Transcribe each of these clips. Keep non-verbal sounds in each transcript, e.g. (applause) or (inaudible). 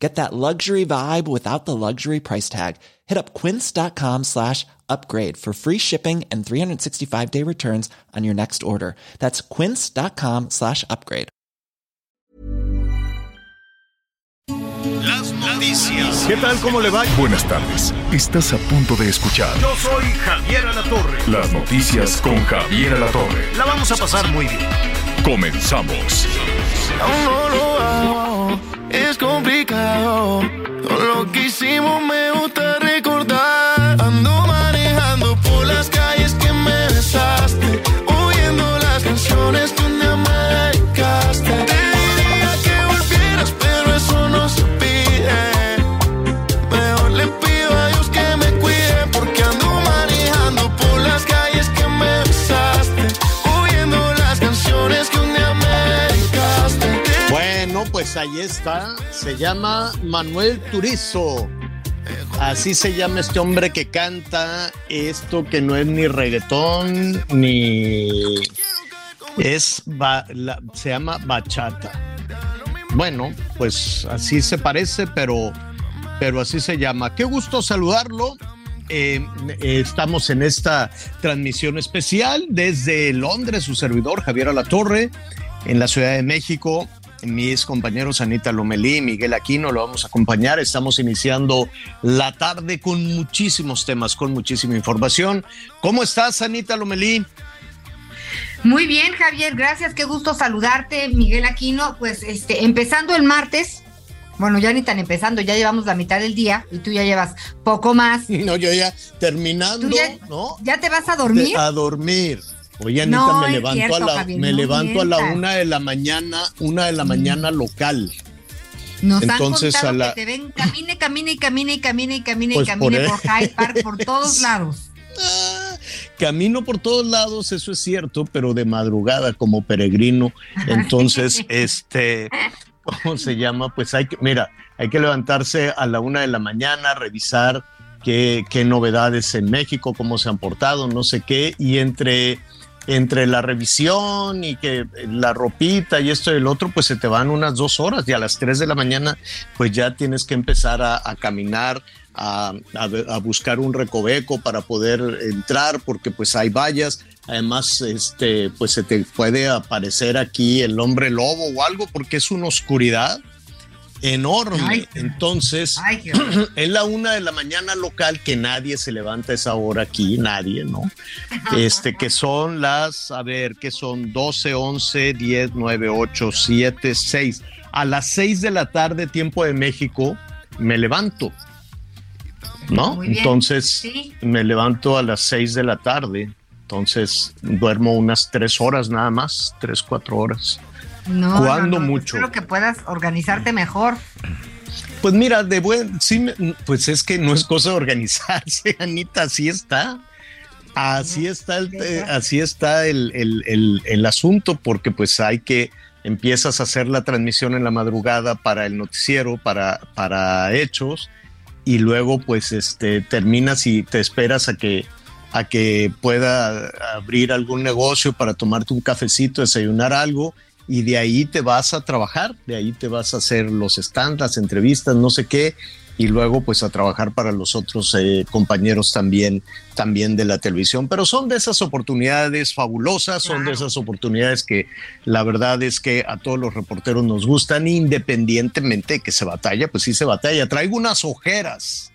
Get that luxury vibe without the luxury price tag. Hit up quince.com slash upgrade for free shipping and 365 day returns on your next order. That's quince.com slash upgrade. Las noticias. ¿Qué tal? ¿Cómo le va? Buenas tardes. Estás a punto de escuchar Yo soy Javier Alatorre. las noticias con Javier Alatorre. La vamos a pasar muy bien. Comenzamos. Aún no lo hago, es complicado. Lo que hicimos me ahí está. Se llama Manuel Turizo. Así se llama este hombre que canta esto que no es ni reggaetón ni es la- se llama bachata. Bueno, pues así se parece, pero pero así se llama. Qué gusto saludarlo. Eh, estamos en esta transmisión especial desde Londres, su servidor Javier Alatorre, en la Ciudad de México. Mis compañeros Anita Lomelí Miguel Aquino lo vamos a acompañar. Estamos iniciando la tarde con muchísimos temas, con muchísima información. ¿Cómo estás, Anita Lomelí? Muy bien, Javier, gracias, qué gusto saludarte, Miguel Aquino. Pues este, empezando el martes, bueno, ya ni tan empezando, ya llevamos la mitad del día y tú ya llevas poco más. (laughs) No, yo ya terminando, ¿Tú ya, ¿no? ya te vas a dormir? A dormir. Oye, Anita, No me levanto, cierto, a la, Javier, me no levanto a la una de la mañana, una de la mañana local. Nos entonces, han contado a la- que te ven, camine, camine, camine, camine, camine, Pues camine por por, Hyde Park, por todos (laughs) lados. Ah, Camino por todos lados, eso es cierto, pero de madrugada como peregrino. Entonces, (laughs) este, ¿cómo se llama? Pues hay que, mira, hay que levantarse a la una de la mañana, revisar qué, qué novedades en México, cómo se han portado, no sé qué, y entre, entre la revisión y que la ropita y esto y el otro, pues se te van unas dos horas y a las tres de la mañana, pues ya tienes que empezar a, caminar a, a- a buscar un recoveco para poder entrar porque pues hay vallas. Además, este, pues se te puede aparecer aquí el hombre lobo o algo porque es una oscuridad enorme. Ay. Entonces, Ay, (clears throat) es la una de la mañana local que nadie se levanta a esa hora aquí, nadie, ¿no? Este, que son las, a ver, que son 12, 11, 10, 9, 8, 7, 6. A las 6 de la tarde, tiempo de México, me levanto. ¿No? Entonces, Sí. me levanto a las 6 de la tarde. Entonces, duermo unas 3 horas nada más, 3, 4 horas. No, ¿Cuándo no, no, mucho? Espero que puedas organizarte mejor. Pues mira, de buen, sí, pues es que no es cosa de organizarse, (laughs) Anita, así está. Así está el, eh, así está el, el- el- el asunto, porque pues hay que, empiezas a hacer la transmisión en la madrugada para el noticiero, para, para hechos, y luego pues este, terminas y te esperas a que, a que pueda abrir algún negocio para tomarte un cafecito, desayunar algo, y de ahí te vas a trabajar, de ahí te vas a hacer los stands, las entrevistas, no sé qué, y luego pues a trabajar para los otros eh, compañeros también, también de la televisión. Pero son de esas oportunidades fabulosas, son de esas oportunidades que la verdad es que a todos los reporteros nos gustan, independientemente de que se batalla, pues sí se batalla. Traigo unas ojeras.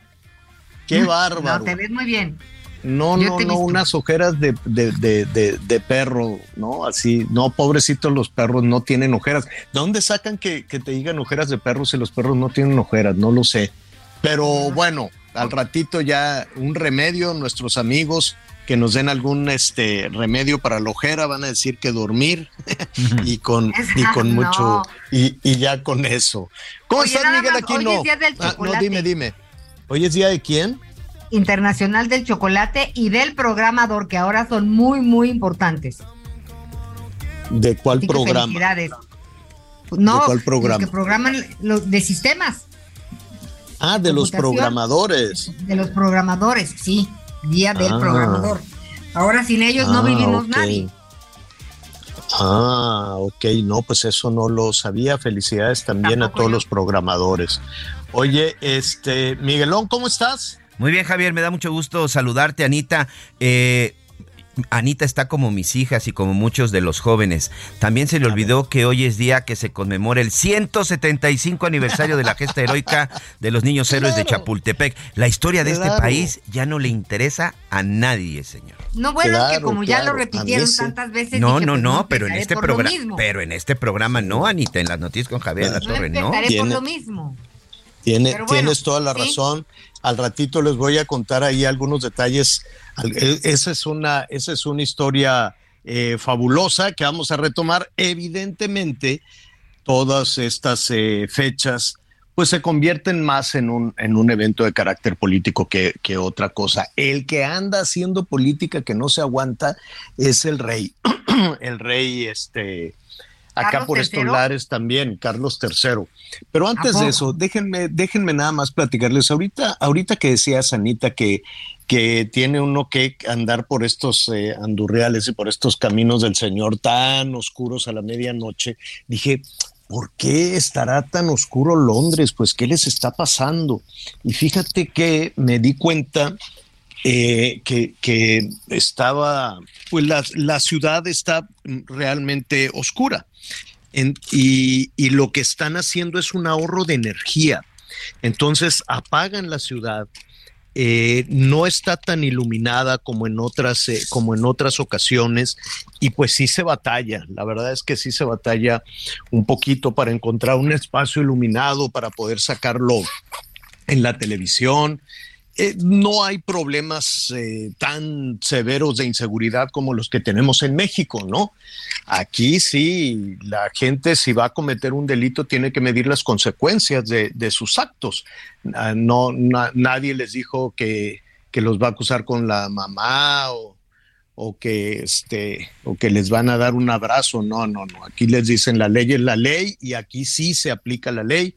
Qué bárbaro. No, te ves muy bien. No, Yo no, no, unas ojeras de, de, de, de, de perro, ¿no? Así, no, pobrecitos los perros no tienen ojeras. ¿De dónde sacan que, que te digan ojeras de perros si los perros no tienen ojeras? No lo sé. Pero bueno, al ratito ya un remedio, nuestros amigos que nos den algún este remedio para la ojera van a decir que dormir (laughs) y con y con No. mucho y, y ya con eso. ¿Cómo Oye, estás, Miguel Aquino? hoy es día del Ah, no, dime, dime. Hoy es día de quién? Internacional del Chocolate y del Programador, que ahora son muy, muy importantes. ¿De cuál programa? No, ¿De cuál programa? Los que programan los de sistemas. Ah, de los programadores. De los programadores, sí. Día del ah. programador. Ahora sin ellos no ah, vivimos nadie. Ah, ok, no, pues eso no lo sabía. Felicidades también a todos los programadores. Oye, este, Miguelón, ¿cómo estás? Muy bien, Javier, me da mucho gusto saludarte, Anita. Eh, Anita está como mis hijas y como muchos de los jóvenes. También se le olvidó que hoy es día que se conmemora el 175 aniversario de la gesta heroica de los niños héroes de Chapultepec. La historia de este país ya no le interesa a nadie, señor. No, bueno, es que como ya lo repitieron tantas veces. No, no, pues, no, pero en este programa, pero en este programa no, Anita, en las noticias con Javier La Torre, no. por lo mismo. Tienes toda la razón. Al ratito les voy a contar ahí algunos detalles. E, esa es una, esa es una historia eh, fabulosa que vamos a retomar. Evidentemente, todas estas eh, fechas pues se convierten más en un, en un evento de carácter político que, que, otra cosa. El que anda haciendo política que no se aguanta es el rey. (clears throat) el rey, este, acá por estos lares también, Carlos III. Pero antes de eso, déjenme, déjenme nada más platicarles. Ahorita, ahorita que decía Sanita que, que tiene uno que andar por estos eh, andurreales y por estos caminos del Señor tan oscuros a la medianoche, dije, ¿por qué estará tan oscuro Londres? Pues, ¿qué les está pasando? Y fíjate que me di cuenta eh, que, estaba, pues la, ciudad está realmente oscura. Y, lo que están haciendo es un ahorro de energía. Entonces apagan la ciudad, eh, no está tan iluminada como en otras eh, como en otras ocasiones y pues sí se batalla la verdad es que sí se batalla un poquito para encontrar un espacio iluminado para poder sacarlo en la televisión eh, no hay problemas eh, tan severos de inseguridad como los que tenemos en México, ¿no? Aquí sí, la gente si va a cometer un delito tiene que medir las consecuencias de, sus actos. Ah, no, nadie les dijo que, los va a acusar con la mamá o, que este o que les van a dar un abrazo. No, no, no. Aquí les dicen la ley es la ley y aquí sí se aplica la ley.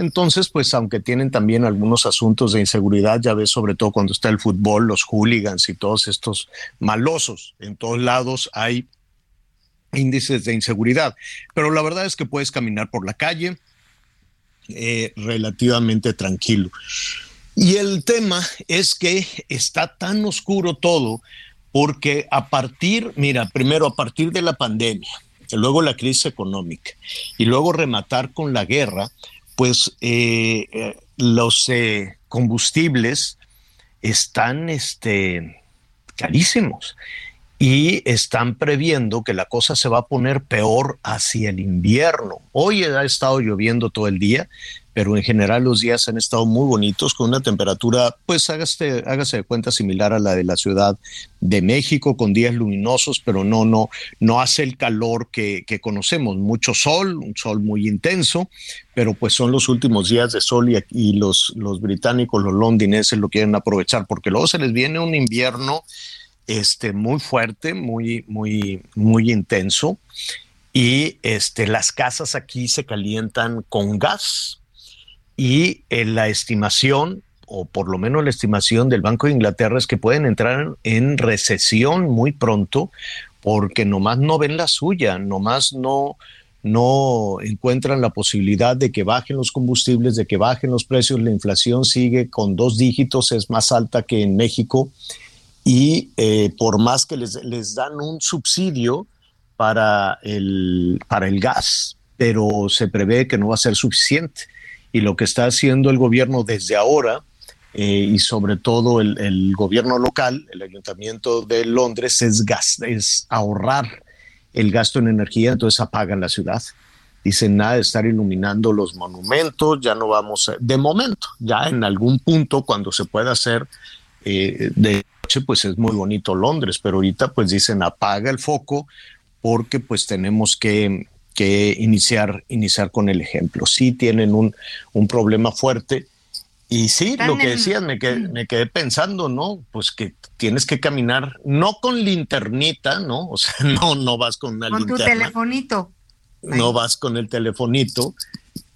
Entonces, pues aunque tienen también algunos asuntos de inseguridad, ya ves sobre todo cuando está el fútbol, los hooligans y todos estos malosos, en todos lados hay índices de inseguridad. Pero la verdad es que puedes caminar por la calle eh, relativamente tranquilo. Y el tema es que está tan oscuro todo porque a partir, mira, primero a partir de la pandemia, luego la crisis económica y luego rematar con la guerra, pues eh, eh, los eh, combustibles están este, carísimos y están previendo que la cosa se va a poner peor hacia el invierno. Hoy ha estado lloviendo todo el día, pero en general los días han estado muy bonitos con una temperatura, pues hágase, hágase de cuenta similar a la de la Ciudad de México, con días luminosos, pero no, no, no hace el calor que, que conocemos. Mucho sol, un sol muy intenso, pero pues son los últimos días de sol y, los, los británicos, los londinenses lo quieren aprovechar, porque luego se les viene un invierno este, muy fuerte, muy, muy, muy intenso. Y este, las casas aquí se calientan con gas, y en eh, la estimación, o por lo menos la estimación del Banco de Inglaterra es que pueden entrar en recesión muy pronto porque nomás no ven la suya, nomás no, no encuentran la posibilidad de que bajen los combustibles, de que bajen los precios, la inflación sigue con dos dígitos, es más alta que en México. Y eh, por más que les, les, dan un subsidio para el, para el gas, pero se prevé que no va a ser suficiente y lo que está haciendo el gobierno desde ahora eh, y sobre todo el, gobierno local, el ayuntamiento de Londres, es, es ahorrar el gasto en energía, entonces apagan la ciudad. Dicen nada de estar iluminando los monumentos, ya no vamos, a, de momento, ya en algún punto cuando se pueda hacer eh, de noche, pues es muy bonito Londres, pero ahorita pues dicen apaga el foco porque pues tenemos que que iniciar, iniciar con el ejemplo. Sí tienen un, problema fuerte Y sí, Están lo que en- decías, me quedé, me quedé pensando, ¿no? Pues que tienes que caminar, no con linternita, ¿no? O sea, (laughs) no, no vas con una Con tu linterna, telefonito. no vas con el telefonito,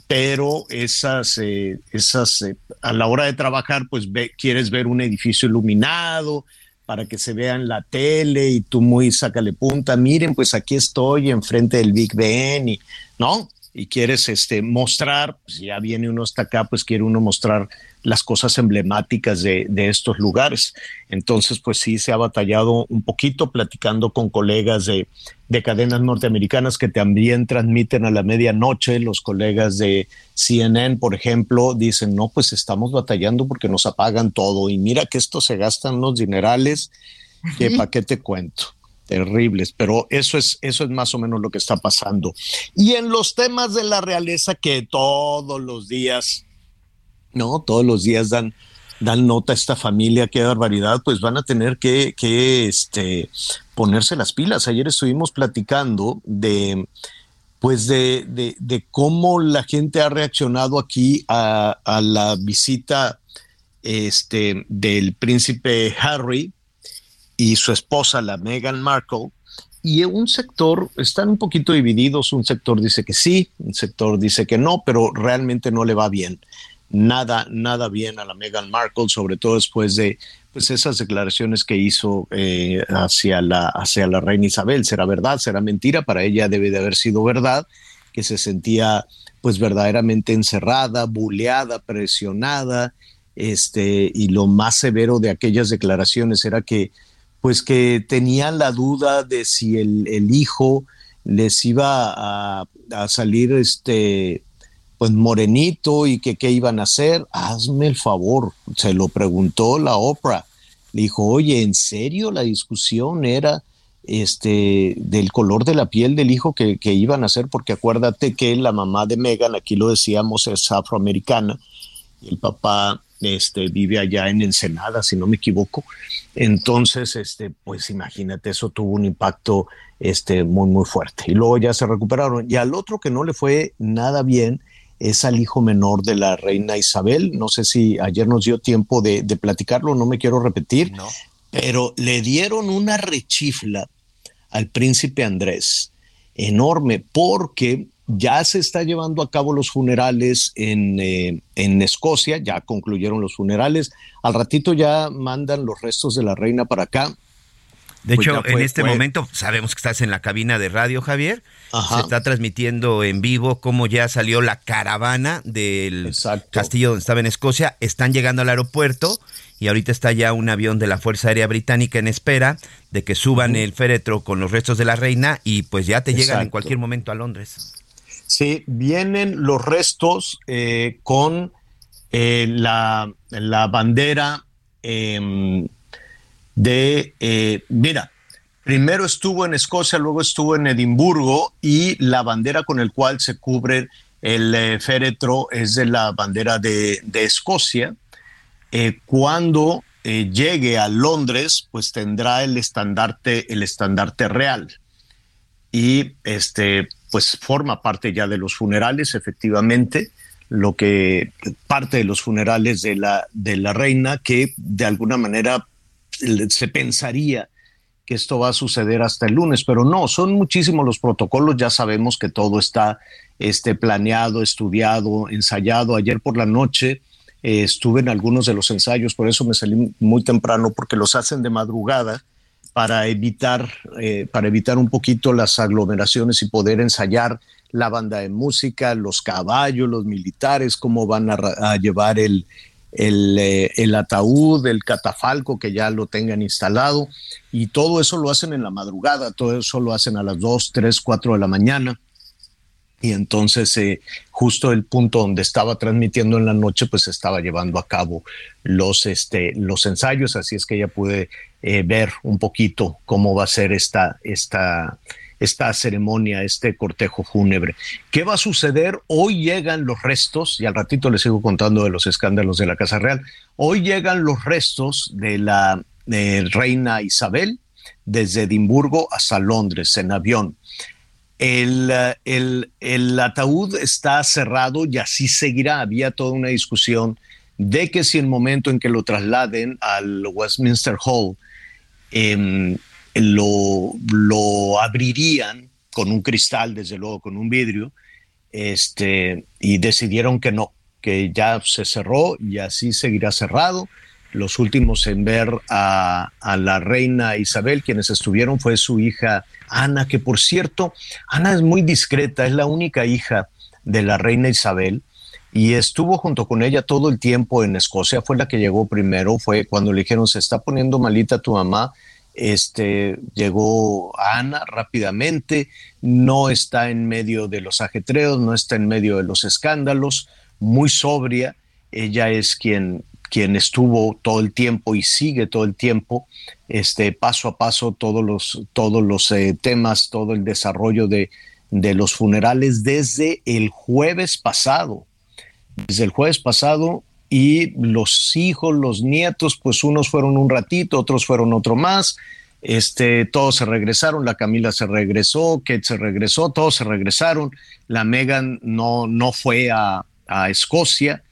pero esas, eh, esas, eh, a la hora de trabajar, pues ve, quieres ver un edificio iluminado para que se vea en la tele y tú muy sácale punta, miren, pues aquí estoy enfrente del Big Ben y, ¿no? Y quieres este, mostrar, pues ya viene uno hasta acá, pues quiere uno mostrar las cosas emblemáticas de, de estos lugares. Entonces, pues sí, se ha batallado un poquito platicando con colegas de, de cadenas norteamericanas que también transmiten a la medianoche. Los colegas de CNN, por ejemplo, dicen, no, pues estamos batallando porque nos apagan todo. Y mira que esto se gastan unos dinerales que para qué te cuento. Terribles, pero eso es, eso es más o menos lo que está pasando. Y en los temas de la realeza que todos los días, no, todos los días dan, dan nota a esta familia, qué barbaridad, pues van a tener que, este, ponerse las pilas. Ayer estuvimos platicando de, pues de, de, de cómo la gente ha reaccionado aquí a, a la visita este, del príncipe Harry y su esposa, la Meghan Markle. Y un sector, están un poquito divididos, un sector dice que sí, un sector dice que no, pero realmente no le va bien. Nada, nada bien a la Meghan Markle, sobre todo después de pues esas declaraciones que hizo eh, hacia, la, hacia la reina Isabel. ¿Será verdad? ¿Será mentira? Para ella debe de haber sido verdad, que se sentía pues verdaderamente encerrada, buleada, presionada, este, y lo más severo de aquellas declaraciones era que pues que tenían la duda de si el, el hijo les iba a, a, salir este pues morenito y que qué iban a hacer. Hazme el favor, se lo preguntó la Oprah. Le dijo, oye, ¿en serio la discusión era este del color de la piel del hijo que, que iban a hacer? Porque acuérdate que la mamá de Megan, aquí lo decíamos, es afroamericana, y el papá este, vive allá en Ensenada, si no me equivoco. Entonces, este, pues imagínate, eso tuvo un impacto este, muy, muy fuerte. Y luego ya se recuperaron. Y al otro que no le fue nada bien es al hijo menor de la reina Isabel. No sé si ayer nos dio tiempo de, de platicarlo, no me quiero repetir, No. pero le dieron una rechifla al príncipe Andrés enorme porque ya se está llevando a cabo los funerales en, eh, en Escocia, ya concluyeron los funerales. Al ratito ya mandan los restos de la reina para acá. De Pues hecho, en este fue- momento sabemos que estás en la cabina de radio, Javier. Ajá. Se está transmitiendo en vivo cómo ya salió la caravana del Exacto. castillo donde estaba en Escocia. Están llegando al aeropuerto y ahorita está ya un avión de la Fuerza Aérea Británica en espera de que suban el féretro con los restos de la reina y pues ya te llegan en cualquier momento a Londres. Sí, vienen los restos eh, con eh, la, la bandera em, de, eh, mira, primero estuvo en Escocia, luego estuvo en Edimburgo y la bandera con el cual se cubre el féretro es de la bandera de, de Escocia. Cuando llegue a Londres, pues tendrá el estandarte, el estandarte real y este pues forma parte ya de los funerales efectivamente lo que parte de los funerales de la de la reina que de alguna manera se pensaría que esto va a suceder hasta el lunes, pero no, son muchísimos los protocolos, ya sabemos que todo está este, planeado, estudiado, ensayado. Ayer por la noche eh, estuve en algunos de los ensayos, por eso me salí muy temprano, porque los hacen de madrugada para evitar, eh, para evitar un poquito las aglomeraciones y poder ensayar la banda de música, los caballos, los militares, cómo van a, a llevar el, eh, el, ataúd, el catafalco, que ya lo tengan instalado. Y todo eso lo hacen en la madrugada, todo eso lo hacen a las 2, 3, 4 de la mañana. Y entonces eh, justo el punto donde estaba transmitiendo en la noche, pues estaba llevando a cabo los, este, los ensayos, así es que ya pude eh, ver un poquito cómo va a ser esta, esta, esta ceremonia, este cortejo fúnebre. ¿Qué va a suceder? Hoy llegan los restos, y al ratito les sigo contando de los escándalos de la Casa Real, hoy llegan los restos de la eh, reina Isabel desde Edimburgo hasta Londres en avión. El, el, ataúd está cerrado y así seguirá. Había toda una discusión de que si el momento en que lo trasladen al Westminster Hall, em, lo, lo abrirían con un cristal, desde luego, con un vidrio, este, y decidieron que no, que ya se cerró y así seguirá cerrado. Los últimos en ver a, a, la reina Isabel, quienes estuvieron, fue su hija Ana, que por cierto, Ana es muy discreta, es la única hija de la reina Isabel y estuvo junto con ella todo el tiempo en Escocia, fue la que llegó primero, fue cuando le dijeron se está poniendo malita tu mamá, este llegó Ana rápidamente, no está en medio de los ajetreos, no está en medio de los escándalos, muy sobria, ella es quien quien estuvo todo el tiempo y sigue todo el tiempo, este paso a paso todos los todos los eh, temas, todo el desarrollo de, de los funerales desde el jueves pasado. Desde el jueves pasado y los hijos, los nietos, pues unos fueron un ratito, otros fueron otro más. Este, todos se regresaron, la Camila se regresó, Kate se regresó, todos se regresaron. La Megan no, no fue a, a Escocia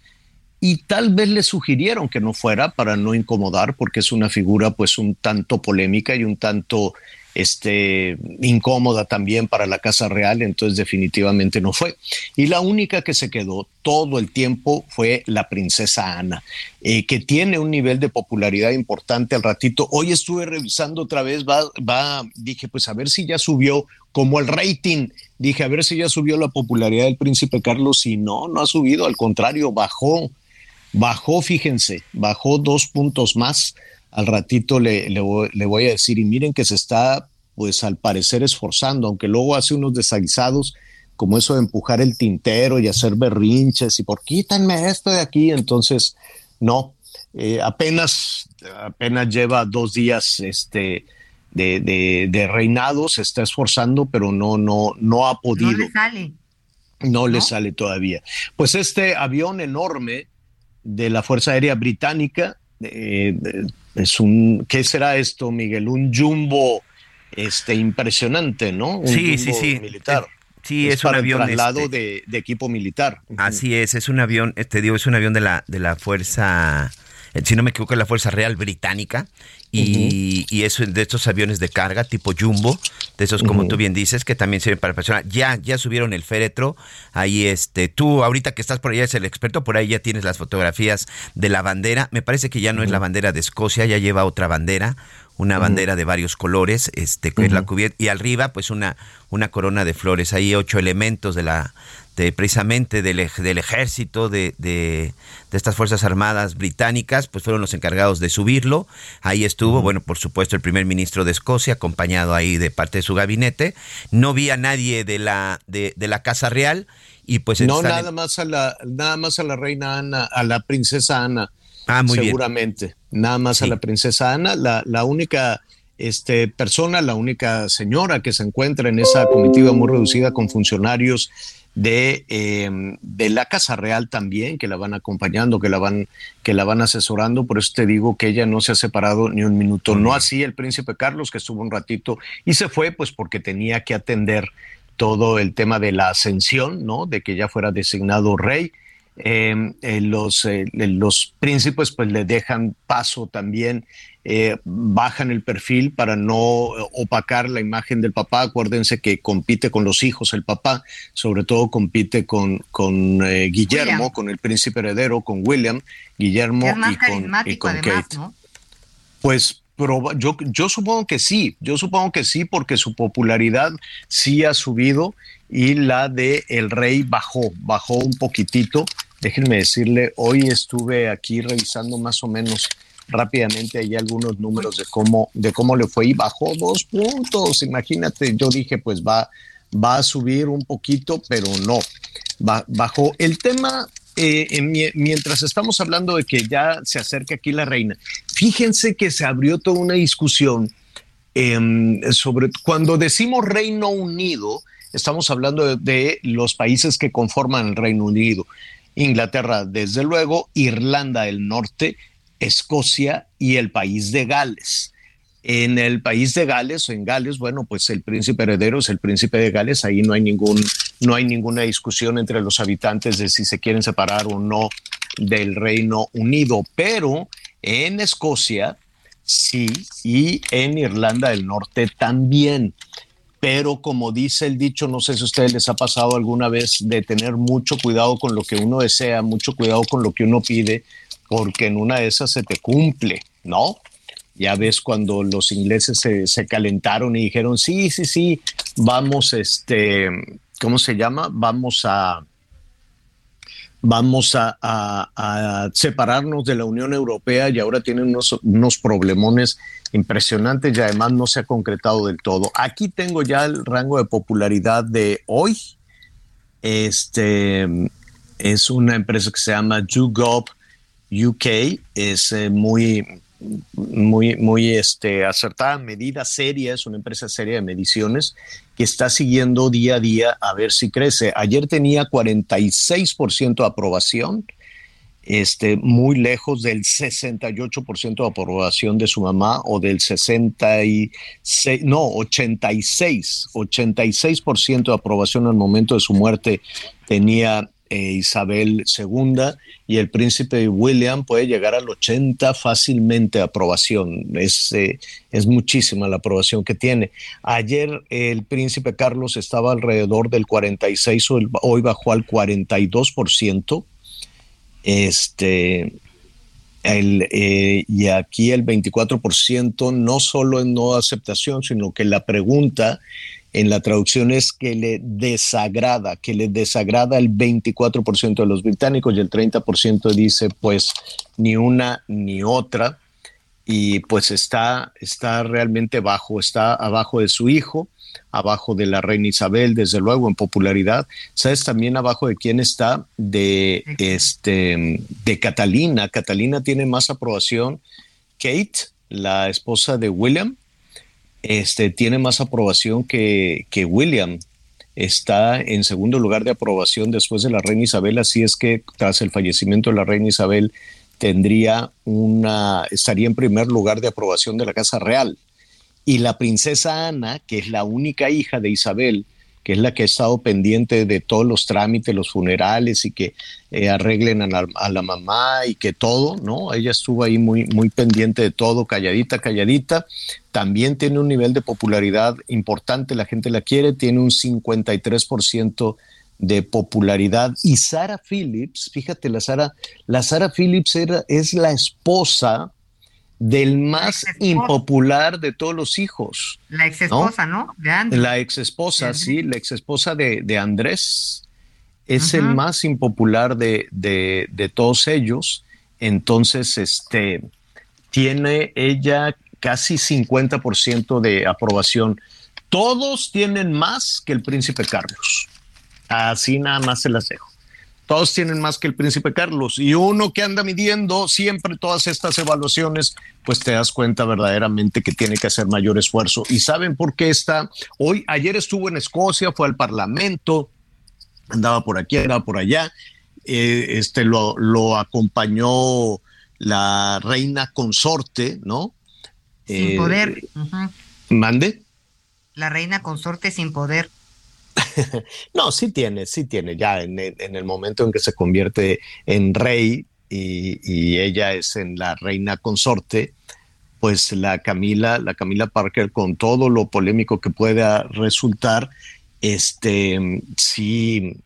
y tal vez le sugirieron que no fuera para no incomodar porque es una figura pues un tanto polémica y un tanto este, incómoda también para la Casa Real, entonces definitivamente no fue. Y la única que se quedó todo el tiempo fue la princesa Ana, eh, que tiene un nivel de popularidad importante al ratito. Hoy estuve revisando otra vez, va, va, dije, pues a ver si ya subió como el rating, dije, a ver si ya subió la popularidad del príncipe Carlos, y no, no ha subido, al contrario, bajó, bajó, fíjense, bajó dos puntos más al ratito le, le, voy a decir, y miren que se está, pues al parecer, esforzando, aunque luego hace unos desaguisados, como eso de empujar el tintero y hacer berrinches y por quítanme esto de aquí, entonces, no, eh, apenas, apenas lleva dos días este, de, de, de, reinado, se está esforzando, pero no, no, no ha podido. No le sale. No, le sale todavía. Pues este avión enorme de la Fuerza Aérea Británica eh, es un, ¿qué será esto, Miguel? Un jumbo este, impresionante, ¿no? Un sí, sí, sí. Militar. Sí, es, es un avión traslado este, de, de, equipo militar. Así es, es un avión, te digo, es un avión de la de la fuerza, eh, si no me equivoco, es la fuerza real británica y, uh -huh. y eso de estos aviones de carga tipo jumbo, de esos como uh -huh. tú bien dices que también sirven para personas. Ya ya subieron el féretro, ahí este tú ahorita que estás por allá es el experto, por ahí ya tienes las fotografías de la bandera. Me parece que ya no uh -huh. es la bandera de Escocia, ya lleva otra bandera una bandera de varios colores, este, que uh -huh. es la cubierta, y arriba, pues una, una corona de flores. Hay ocho elementos de la, de precisamente del, del ejército, de, de, de, estas Fuerzas Armadas británicas, pues fueron los encargados de subirlo. Ahí estuvo, bueno, por supuesto, el primer ministro de Escocia, acompañado ahí de parte de su gabinete. No vi a nadie de la, de, de la Casa Real. Y pues no nada en... más a la nada más a la reina Ana a la princesa Ana Ah, muy seguramente. Bien. Nada más sí. a la princesa Ana, la, la única este, persona, la única señora que se encuentra en esa comitiva muy reducida con funcionarios de, eh, de, la Casa Real también, que la van acompañando, que la van, que la van asesorando. Por eso te digo que ella no se ha separado ni un minuto. No así el príncipe Carlos, que estuvo un ratito y se fue, pues porque tenía que atender todo el tema de la ascensión, ¿no? De que ya fuera designado rey eh, eh, los, eh, los príncipes pues le dejan paso también, eh, bajan el perfil para no opacar la imagen del papá. Acuérdense que compite con los hijos el papá, sobre todo compite con, con Guillermo, William. con el príncipe heredero, con William, Guillermo y con, y con además, Kate. ¿no? Pues pero yo, yo supongo que sí, yo supongo que sí, porque su popularidad sí ha subido y la de el rey bajó, bajó un poquitito. Déjenme decirle, hoy estuve aquí revisando más o menos rápidamente ahí algunos números de cómo, de cómo le fue y bajó dos puntos. Imagínate, yo dije, pues va, va a subir un poquito, pero no, bajó. El tema eh, mientras estamos hablando de que ya se acerca aquí la reina, fíjense que se abrió toda una discusión eh, sobre cuando decimos Reino Unido, estamos hablando de, los países que conforman el Reino Unido. Inglaterra, desde luego, Irlanda del Norte, Escocia y el país de Gales. En el país de Gales o en Gales, bueno, pues el príncipe heredero es el príncipe de Gales, ahí no hay ningún no hay ninguna discusión entre los habitantes de si se quieren separar o no del Reino Unido, pero en Escocia sí y en Irlanda del Norte también. Pero como dice el dicho, no sé si a ustedes les ha pasado alguna vez de tener mucho cuidado con lo que uno desea, mucho cuidado con lo que uno pide, porque en una de esas se te cumple, ¿no? Ya ves cuando los ingleses se, calentaron y dijeron, sí, sí, sí, vamos, este, ¿cómo se llama? Vamos a, vamos a, separarnos de la Unión Europea y ahora tienen unos, unos problemones impresionantes y además no se ha concretado del todo. Aquí tengo ya el rango de popularidad de hoy. Este es una empresa que se llama YouGov UK, es eh, muy muy, muy este, acertada, medida seria, es una empresa seria de mediciones que está siguiendo día a día a ver si crece. Ayer tenía 46% de aprobación, este, muy lejos del 68% de aprobación de su mamá o del 66, no, 86, 86% de aprobación al momento de su muerte tenía eh, Isabel II y el príncipe William puede llegar al 80 fácilmente aprobación. Es, eh, es muchísima la aprobación que tiene. Ayer el príncipe Carlos estaba alrededor del 46, hoy bajó al 42%. Este, el, eh, y aquí el 24% no solo en no aceptación, sino que la pregunta en la traducción es que le desagrada, que le desagrada el 24% de los británicos y el 30% dice pues ni una ni otra. Y pues está, está realmente bajo, está abajo de su hijo, abajo de la reina Isabel, desde luego en popularidad. ¿Sabes también abajo de quién está? De, este, de Catalina. Catalina tiene más aprobación. Kate, la esposa de William, este, tiene más aprobación que, que William. Está en segundo lugar de aprobación después de la reina Isabel, así es que tras el fallecimiento de la reina Isabel tendría una, estaría en primer lugar de aprobación de la Casa Real. Y la princesa Ana, que es la única hija de Isabel, que es la que ha estado pendiente de todos los trámites, los funerales y que eh, arreglen a la, mamá y que todo, ¿no? Ella estuvo ahí muy, muy pendiente de todo, calladita, calladita. También tiene un nivel de popularidad importante, la gente la quiere, tiene un 53% de popularidad. Y Sara Phillips, fíjate, la Sara, la Sara Phillips era, es la esposa del más impopular de todos los hijos. La ex esposa, ¿no? La ex esposa, sí, la ex esposa de, Andrés. Es el más impopular de, de, todos ellos. Entonces, este, tiene ella casi 50% de aprobación. Todos tienen más que el príncipe Carlos. Así nada más se las dejo todos tienen más que el príncipe Carlos y uno que anda midiendo siempre todas estas evaluaciones, pues te das cuenta verdaderamente que tiene que hacer mayor esfuerzo. ¿Y saben por qué está? Hoy, ayer estuvo en Escocia, fue al Parlamento, andaba por aquí, andaba por allá, eh, este lo, lo, acompañó la reina consorte, ¿no? Sin poder. Eh, ¿Mande? La reina consorte sin poder. (laughs) no, sí tiene, sí tiene, ya en, el momento en que se convierte en rey y, ella es en la reina consorte, pues la Camila, la Camila Parker, con todo lo polémico que pueda resultar, este, sí,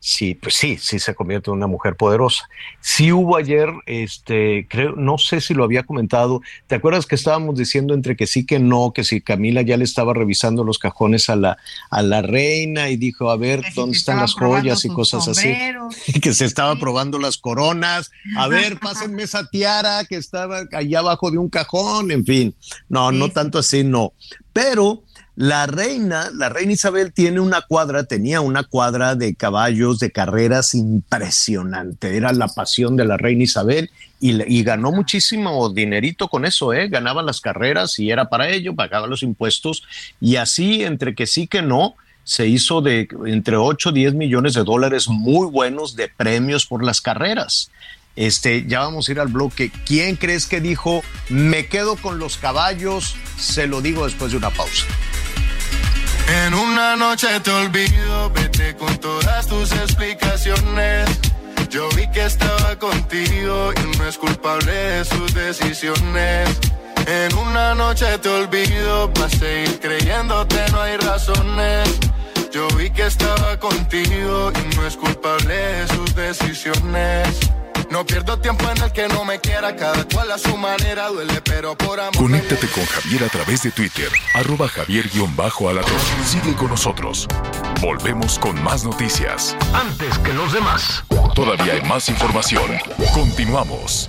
sí, pues sí, sí se convierte en una mujer poderosa. Sí hubo ayer, este, creo, no sé si lo había comentado, ¿te acuerdas que estábamos diciendo entre que sí que no, que si Camila ya le estaba revisando los cajones a la, a la reina y dijo, a ver, ¿dónde están las joyas y cosas así? (laughs) Que se estaba probando las coronas, a ver, pásenme esa tiara que estaba allá abajo de un cajón, en fin, no, no tanto así, no, pero la reina, la reina Isabel tiene una cuadra, tenía una cuadra de caballos de carreras impresionante. Era la pasión de la reina Isabel y, ganó muchísimo dinerito con eso, ¿eh? Ganaba las carreras y era para ello, pagaba los impuestos y así, entre que sí que no, se hizo de entre 8 y 10 millones de dólares muy buenos de premios por las carreras. Este, ya vamos a ir al bloque. ¿Quién crees que dijo, me quedo con los caballos? Se lo digo después de una pausa. En una noche te olvido, vete con todas tus explicaciones. Yo vi que estaba contigo y no es culpable de sus decisiones. En una noche te olvido, para seguir creyéndote no hay razones. Yo vi que estaba contigo y no es culpable de sus decisiones. No pierdo tiempo en el que no me quiera, cada cual a su manera duele, pero por amor. Conéctate con Javier a través de Twitter, arroba javier-alatón. Sigue con nosotros. Volvemos con más noticias. Antes que los demás. Todavía hay más información. Continuamos.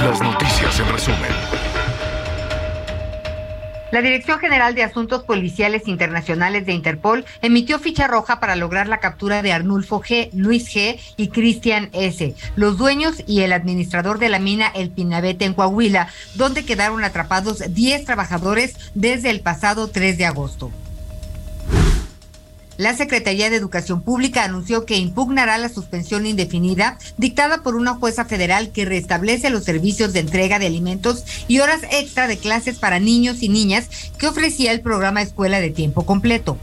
Las noticias en resumen. La Dirección General de Asuntos Policiales Internacionales de Interpol emitió ficha roja para lograr la captura de Arnulfo G, Luis G y Cristian S, los dueños y el administrador de la mina El Pinabete en Coahuila, donde quedaron atrapados 10 trabajadores desde el pasado 3 de agosto. La Secretaría de Educación Pública anunció que impugnará la suspensión indefinida dictada por una jueza federal que restablece los servicios de entrega de alimentos y horas extra de clases para niños y niñas que ofrecía el programa Escuela de Tiempo Completo.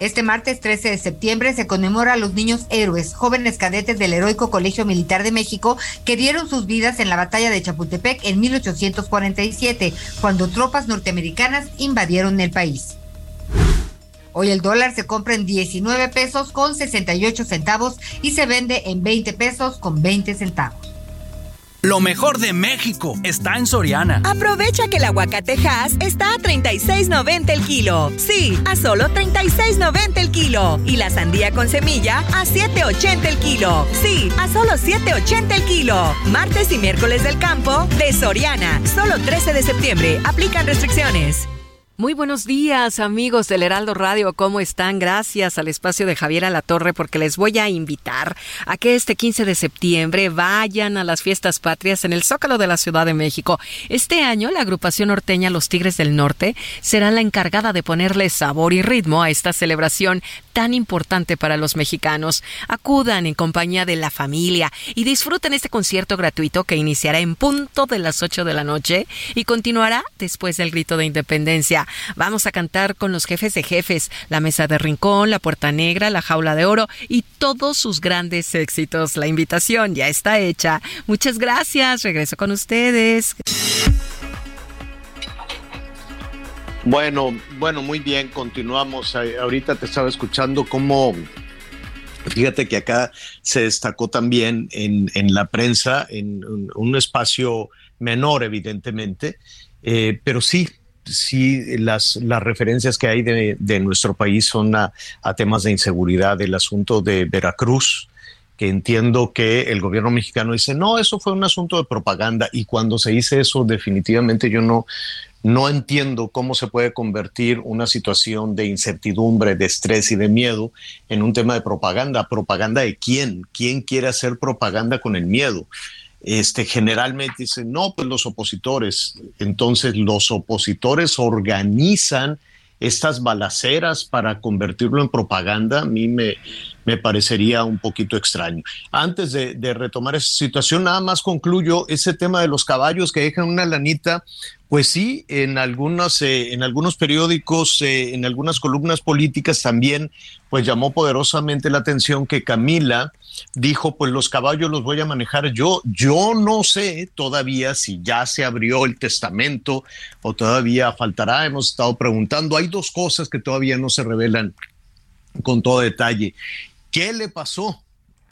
Este martes 13 de septiembre se conmemora a los niños héroes, jóvenes cadetes del Heroico Colegio Militar de México que dieron sus vidas en la batalla de Chapultepec en 1847, cuando tropas norteamericanas invadieron el país. Hoy el dólar se compra en 19 pesos con 68 centavos y se vende en 20 pesos con 20 centavos. Lo mejor de México está en Soriana. Aprovecha que el aguacatejas está a 36.90 el kilo. Sí, a solo 36.90 el kilo. Y la sandía con semilla a 7.80 el kilo. Sí, a solo 7.80 el kilo. Martes y miércoles del campo de Soriana. Solo 13 de septiembre. Aplican restricciones. Muy buenos días amigos del Heraldo Radio, ¿cómo están? Gracias al espacio de Javier Alatorre porque les voy a invitar a que este 15 de septiembre vayan a las fiestas patrias en el Zócalo de la Ciudad de México. Este año la agrupación norteña Los Tigres del Norte será la encargada de ponerle sabor y ritmo a esta celebración tan importante para los mexicanos. Acudan en compañía de la familia y disfruten este concierto gratuito que iniciará en punto de las 8 de la noche y continuará después del grito de independencia. Vamos a cantar con los jefes de jefes, la Mesa de Rincón, la Puerta Negra, la Jaula de Oro y todos sus grandes éxitos. La invitación ya está hecha. Muchas gracias. Regreso con ustedes. Bueno, bueno, muy bien, continuamos. Ahorita te estaba escuchando cómo, fíjate que acá se destacó también en, la prensa, en un, un espacio menor, evidentemente, eh, pero sí, sí, las, las referencias que hay de, de nuestro país son a, a, temas de inseguridad, el asunto de Veracruz, que entiendo que el gobierno mexicano dice, no, eso fue un asunto de propaganda, y cuando se dice eso, definitivamente yo no, no entiendo cómo se puede convertir una situación de incertidumbre, de estrés y de miedo en un tema de propaganda. ¿Propaganda de quién? ¿Quién quiere hacer propaganda con el miedo? Este, generalmente dicen, no, pues los opositores. Entonces los opositores organizan estas balaceras para convertirlo en propaganda, a mí me, me parecería un poquito extraño. Antes de, de, retomar esa situación, nada más concluyo ese tema de los caballos que dejan una lanita. Pues sí, en algunos, eh, en algunos periódicos, eh, en algunas columnas políticas también, pues llamó poderosamente la atención que Camila dijo, pues los caballos los voy a manejar yo. Yo no sé todavía si ya se abrió el testamento o todavía faltará. Hemos estado preguntando. Hay dos cosas que todavía no se revelan con todo detalle. ¿Qué le pasó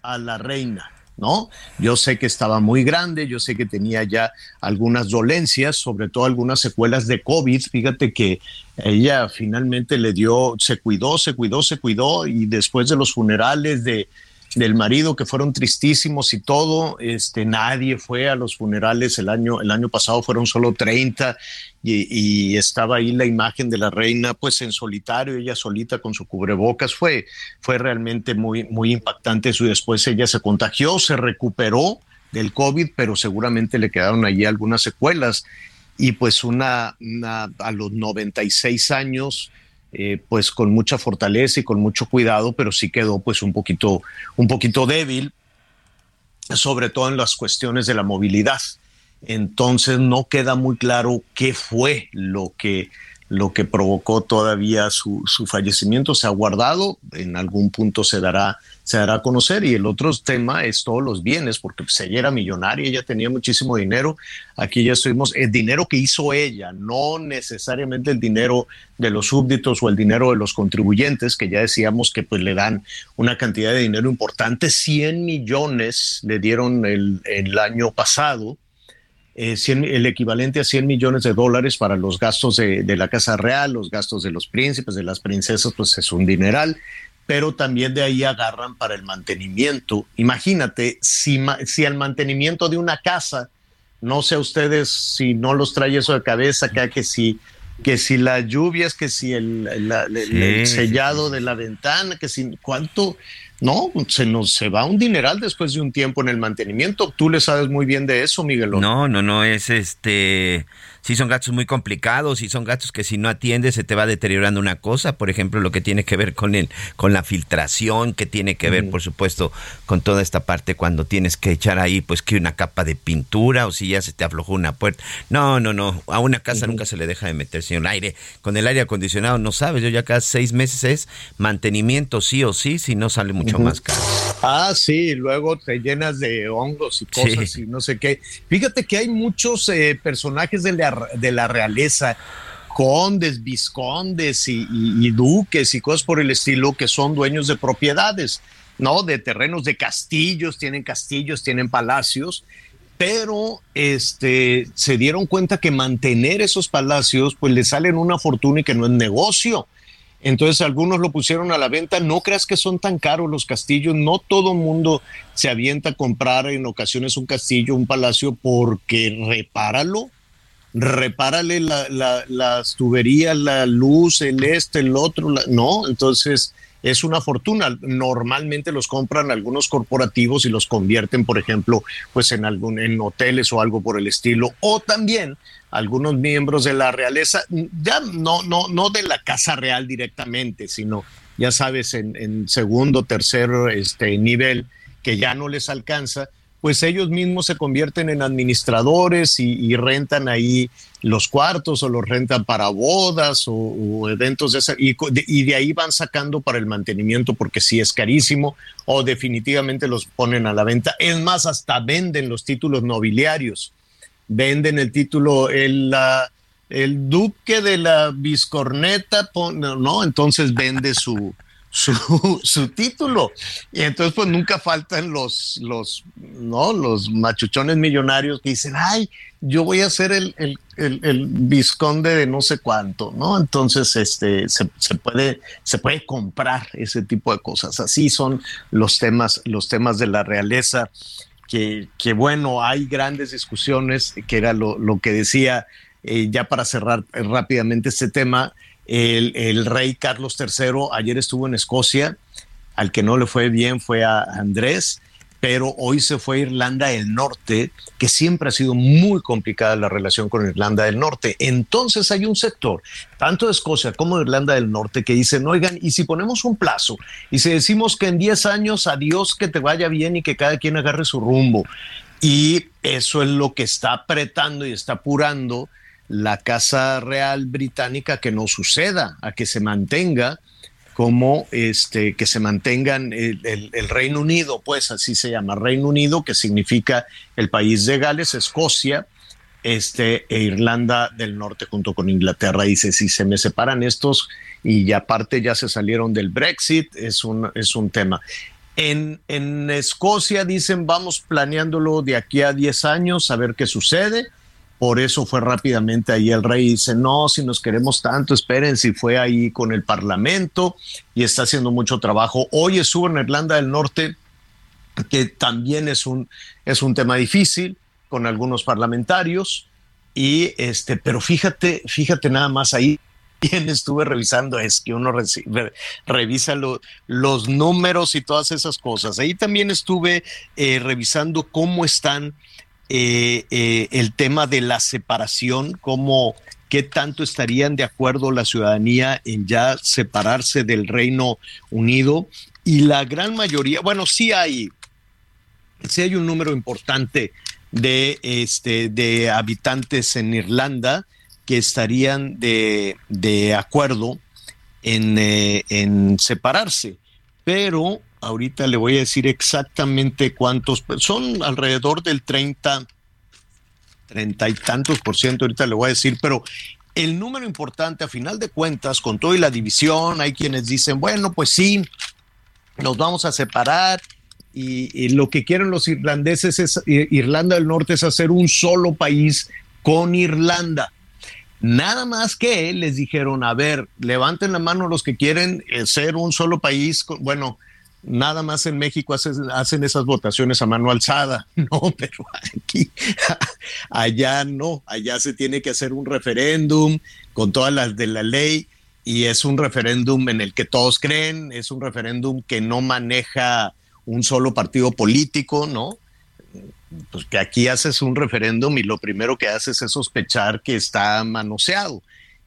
a la reina? ¿No? Yo sé que estaba muy grande, yo sé que tenía ya algunas dolencias, sobre todo algunas secuelas de COVID. Fíjate que ella finalmente le dio, se cuidó, se cuidó, se cuidó y después de los funerales de del marido que fueron tristísimos y todo. Este, nadie fue a los funerales el año, el año pasado fueron solo 30 y, estaba ahí la imagen de la reina pues en solitario, ella solita con su cubrebocas. Fue, fue realmente muy, muy impactante eso y después ella se contagió, se recuperó del COVID, pero seguramente le quedaron allí algunas secuelas. Y pues una, a los 96 años, eh, pues con mucha fortaleza y con mucho cuidado, pero sí quedó pues un poquito, un poquito débil, sobre todo en las cuestiones de la movilidad. Entonces no queda muy claro qué fue lo que, lo que provocó todavía su, su fallecimiento. Se ha guardado, en algún punto se dará se dará a conocer. Y el otro tema es todos los bienes, porque pues, ella era millonaria, ella tenía muchísimo dinero. Aquí ya estuvimos, el dinero que hizo ella, no necesariamente el dinero de los súbditos o el dinero de los contribuyentes, que ya decíamos que pues le dan una cantidad de dinero importante, 100 millones le dieron el, el año pasado. Eh, el equivalente a 100 millones de dólares para los gastos de, de, la Casa Real, los gastos de los príncipes, de las princesas, pues es un dineral pero también de ahí agarran para el mantenimiento. Imagínate, si, si el mantenimiento de una casa, no sé a ustedes si no los trae eso de cabeza, que, que si que si las lluvias, que si el, el sellado de la ventana, que si cuánto, no, se nos se va un dineral después de un tiempo en el mantenimiento. Tú le sabes muy bien de eso, Miguel. No, no, no, es este sí son gastos muy complicados y son gastos que si no atiendes se te va deteriorando una cosa, por ejemplo, lo que tiene que ver con el con la filtración, que tiene que ver, por supuesto, con toda esta parte cuando tienes que echar ahí pues que una capa de pintura o si ya se te aflojó una puerta. No, no, no, a una casa nunca se le deja de meter sin aire. Con el aire acondicionado no sabes, yo ya cada seis meses es mantenimiento sí o sí, si no sale mucho más caro. Ah, sí, luego te llenas de hongos y cosas y no sé qué. Fíjate que hay muchos eh, personajes de de la realeza, condes, viscondes y, duques y cosas por el estilo que son dueños de propiedades, ¿no? De terrenos, de castillos, tienen castillos, tienen palacios, pero este, se dieron cuenta que mantener esos palacios, pues le salen una fortuna y que no es negocio. Entonces algunos lo pusieron a la venta. No creas que son tan caros los castillos. No todo mundo se avienta a comprar en ocasiones un castillo, un palacio, porque repáralo. Repárale las tuberías, la luz, el este, el otro. no, entonces es una fortuna. Normalmente los compran algunos corporativos y los convierten, por ejemplo, pues en algún en hoteles o algo por el estilo. O también algunos miembros de la realeza, ya no, no, no de la Casa Real directamente, sino, ya sabes, en, en segundo, tercer este, nivel, que ya no les alcanza, pues ellos mismos se convierten en administradores y, rentan ahí los cuartos o los rentan para bodas o, eventos de esa, y, de ahí van sacando para el mantenimiento porque si es carísimo o definitivamente los ponen a la venta. Es más, hasta venden los títulos nobiliarios venden el título, el, el duque de la Viscorneta, ¿no? Entonces vende su, (laughs) su, título. Y entonces pues nunca faltan los, los, ¿no? Los machuchones millonarios que dicen, ay, yo voy a ser el, el, el, visconde de no sé cuánto, ¿no? Entonces este, se, se, puede, se puede comprar ese tipo de cosas. Así son los temas, los temas de la realeza que, bueno, hay grandes discusiones, que era lo, que decía, eh, ya para cerrar rápidamente este tema, el, rey Carlos III ayer estuvo en Escocia, al que no le fue bien fue a Andrés, pero hoy se fue a Irlanda del Norte, que siempre ha sido muy complicada la relación con Irlanda del Norte. Entonces hay un sector, tanto de Escocia como de Irlanda del Norte, que dicen, oigan, y si ponemos un plazo, y si decimos que en 10 años, adiós, que te vaya bien y que cada quien agarre su rumbo. Y eso es lo que está apretando y está apurando la Casa Real Británica que no suceda, a que se mantenga como este, que se mantengan el, Reino Unido, pues así se llama, Reino Unido, que significa el país de Gales, Escocia, este, e Irlanda del Norte junto con Inglaterra. Dice, si se me separan estos y aparte ya se salieron del Brexit, es un, es un tema. En, en Escocia dicen, vamos planeándolo de aquí a 10 años, a ver qué sucede por eso fue rápidamente ahí el rey dice, no, si nos queremos tanto, esperen, si fue ahí con el Parlamento y está haciendo mucho trabajo. Hoy estuvo en Irlanda del Norte que también es un, es un tema difícil con algunos parlamentarios. Y este, pero fíjate, fíjate nada más ahí. (laughs) Bien, estuve revisando, es que uno revisa los números y todas esas cosas. Ahí también estuve eh, revisando cómo están eh, eh, el tema de la separación, cómo qué tanto estarían de acuerdo la ciudadanía en ya separarse del Reino Unido. Y la gran mayoría, bueno, sí hay, sí hay un número importante de, este, de habitantes en Irlanda que estarían de, de acuerdo en, eh, en, separarse. Pero ahorita le voy a decir exactamente cuántos, son alrededor del 30, 30 y tantos por ciento, ahorita le voy a decir, pero el número importante a final de cuentas, con todo y la división, hay quienes dicen, bueno, pues sí, nos vamos a separar y, lo que quieren los irlandeses es, Irlanda del Norte es hacer un solo país con Irlanda. Nada más que les dijeron, a ver, levanten la mano los que quieren eh, ser un solo país. Bueno, nada más en México hacen, hacen, esas votaciones a mano alzada, (laughs) no, pero aquí, (laughs) allá no, allá se tiene que hacer un referéndum con todas las de la ley y es un referéndum en el que todos creen, es un referéndum que no maneja un solo partido político, ¿no? Pues que aquí haces un referéndum y lo primero que haces es sospechar que está manoseado.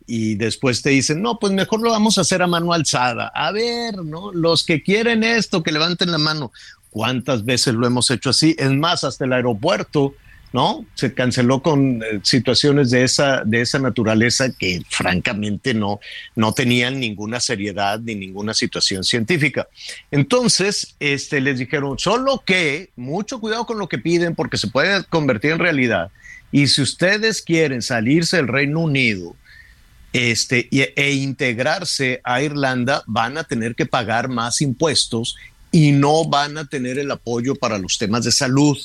Y después te dicen, no, pues mejor lo vamos a hacer a mano alzada. A ver, ¿no? Los que quieren esto, que levanten la mano. ¿Cuántas veces lo hemos hecho así? Es más, hasta el aeropuerto ¿no? Se canceló con eh, situaciones de esa, de esa naturaleza que francamente no, no tenían ninguna seriedad ni ninguna situación científica. Entonces, este, les dijeron, solo que mucho cuidado con lo que piden porque se puede convertir en realidad. Y si ustedes quieren salirse del Reino Unido, este, e integrarse a Irlanda, van a tener que pagar más impuestos y no van a tener el apoyo para los temas de salud.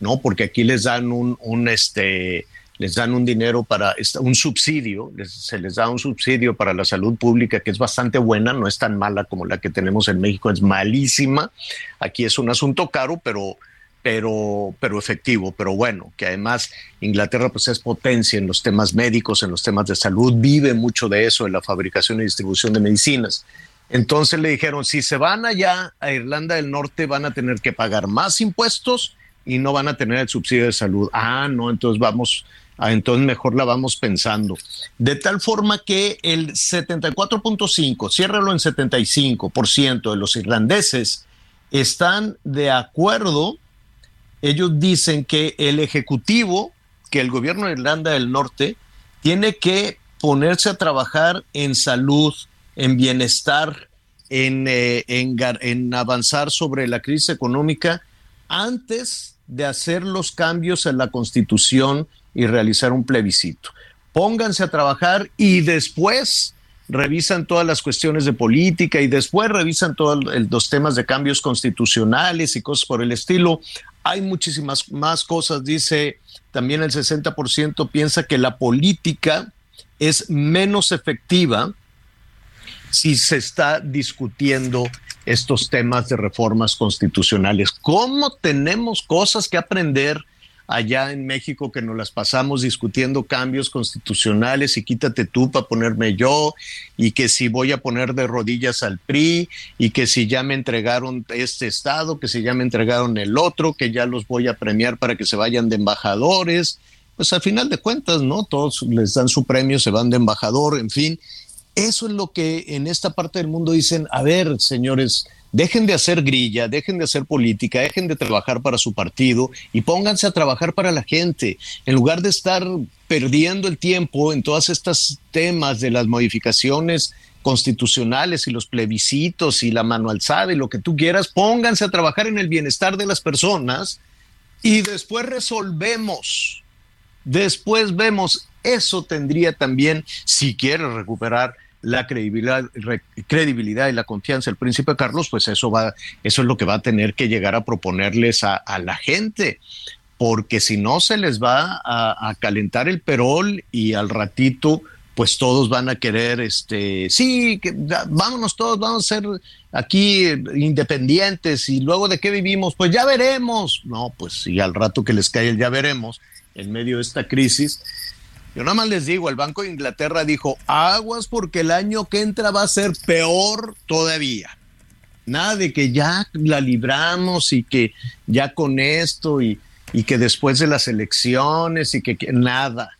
¿no? Porque aquí les dan un, este, les dan un dinero para un subsidio, se les da un subsidio para la salud pública que es bastante buena, no es tan mala como la que tenemos en México, es malísima. Aquí es un asunto caro, pero pero pero efectivo, pero bueno, que además Inglaterra pues es potencia en los temas médicos, en los temas de salud, vive mucho de eso, en la fabricación y distribución de medicinas. Entonces le dijeron, si se van allá a Irlanda del Norte van a tener que pagar más impuestos y no van a tener el subsidio de salud. Ah, no, entonces vamos, ah, entonces mejor la vamos pensando. De tal forma que el 74.5, ciérralo en 75% de los irlandeses están de acuerdo. Ellos dicen que el Ejecutivo, que el gobierno de Irlanda del Norte, tiene que ponerse a trabajar en salud, en bienestar, en, eh, en, avanzar sobre la crisis económica antes de hacer los cambios en la constitución y realizar un plebiscito. Pónganse a trabajar y después revisan todas las cuestiones de política y después revisan todos los temas de cambios constitucionales y cosas por el estilo. Hay muchísimas más cosas, dice también el 60% piensa que la política es menos efectiva si se está discutiendo estos temas de reformas constitucionales. ¿Cómo tenemos cosas que aprender allá en México que nos las pasamos discutiendo cambios constitucionales y quítate tú para ponerme yo y que si voy a poner de rodillas al PRI y que si ya me entregaron este estado, que si ya me entregaron el otro, que ya los voy a premiar para que se vayan de embajadores? Pues al final de cuentas, ¿no? Todos les dan su premio, se van de embajador, en fin, eso es lo que en esta parte del mundo dicen, a ver, señores, dejen de hacer grilla, dejen de hacer política, dejen de trabajar para su partido y pónganse a trabajar para la gente, en lugar de estar perdiendo el tiempo en todos estos temas de las modificaciones constitucionales y los plebiscitos y la mano alzada y lo que tú quieras, pónganse a trabajar en el bienestar de las personas y después resolvemos. Después vemos, eso tendría también, si quiere recuperar la credibilidad, credibilidad y la confianza del príncipe Carlos, pues eso va, eso es lo que va a tener que llegar a proponerles a, la gente, porque si no se les va a, calentar el perol y al ratito pues todos van a querer, este, sí, que, vámonos todos, vamos a ser aquí independientes y luego de qué vivimos, pues ya veremos. No, pues y al rato que les cae ya veremos en medio de esta crisis. Yo nada más les digo, el Banco de Inglaterra dijo, aguas porque el año que entra va a ser peor todavía. Nada de que ya la libramos y que ya con esto y, que después de las elecciones y que, que nada.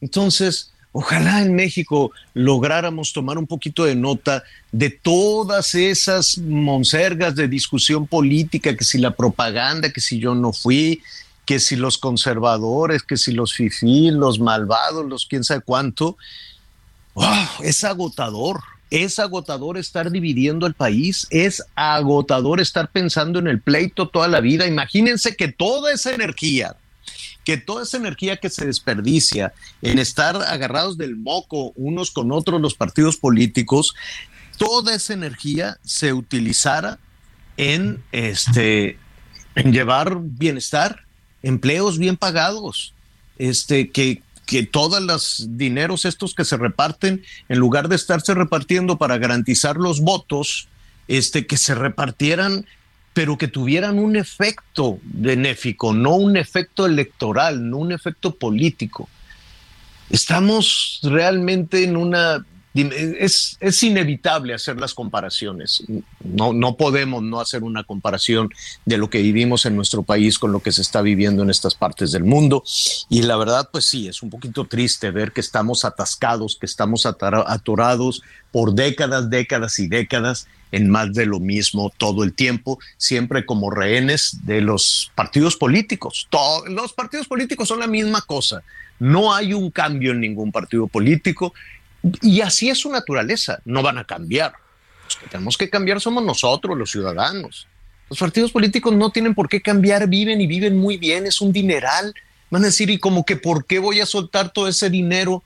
Entonces, ojalá en México lográramos tomar un poquito de nota de todas esas monsergas de discusión política, que si la propaganda, que si yo no fui, que si los conservadores, que si los fifí, los malvados, los quién sabe cuánto. es agotador. Es agotador estar dividiendo el país, es agotador estar pensando en el pleito toda la vida. Imagínense que toda esa energía, que toda esa energía que se desperdicia en estar agarrados del moco unos con otros los partidos políticos, toda esa energía se utilizara en este en llevar bienestar, empleos bien pagados, este que que todos los dineros estos que se reparten, en lugar de estarse repartiendo para garantizar los votos, este, que se repartieran, pero que tuvieran un efecto benéfico, no un efecto electoral, no un efecto político. Estamos realmente en una es, es, inevitable hacer las comparaciones. No, no podemos no hacer una comparación de lo que vivimos en nuestro país con lo que se está viviendo en estas partes del mundo. Y la verdad, pues sí, es un poquito triste ver que estamos atascados, que estamos atorados por décadas, décadas y décadas en más de lo mismo todo el tiempo, siempre como rehenes de los partidos políticos. los partidos políticos son la misma cosa. No hay un cambio en ningún partido político y así es su naturaleza, no van a cambiar. Los que tenemos que cambiar somos nosotros, los ciudadanos. Los partidos políticos no tienen por qué cambiar, viven y viven muy bien, es un dineral. Van a decir, ¿y como que por qué voy a soltar todo ese dinero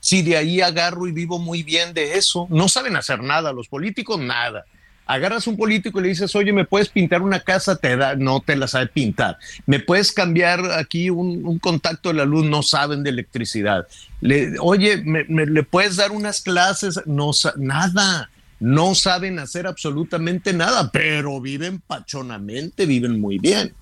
si de ahí agarro y vivo muy bien de eso? No saben hacer nada, los políticos nada agarras un político y le dices, oye, ¿me puedes pintar una casa? Te da, no te la sabe pintar. ¿Me puedes cambiar aquí un, contacto de la luz? No saben de electricidad. Le, oye, ¿me, le puedes dar unas clases? No, nada. No saben hacer absolutamente nada, pero viven pachonamente, viven muy bien.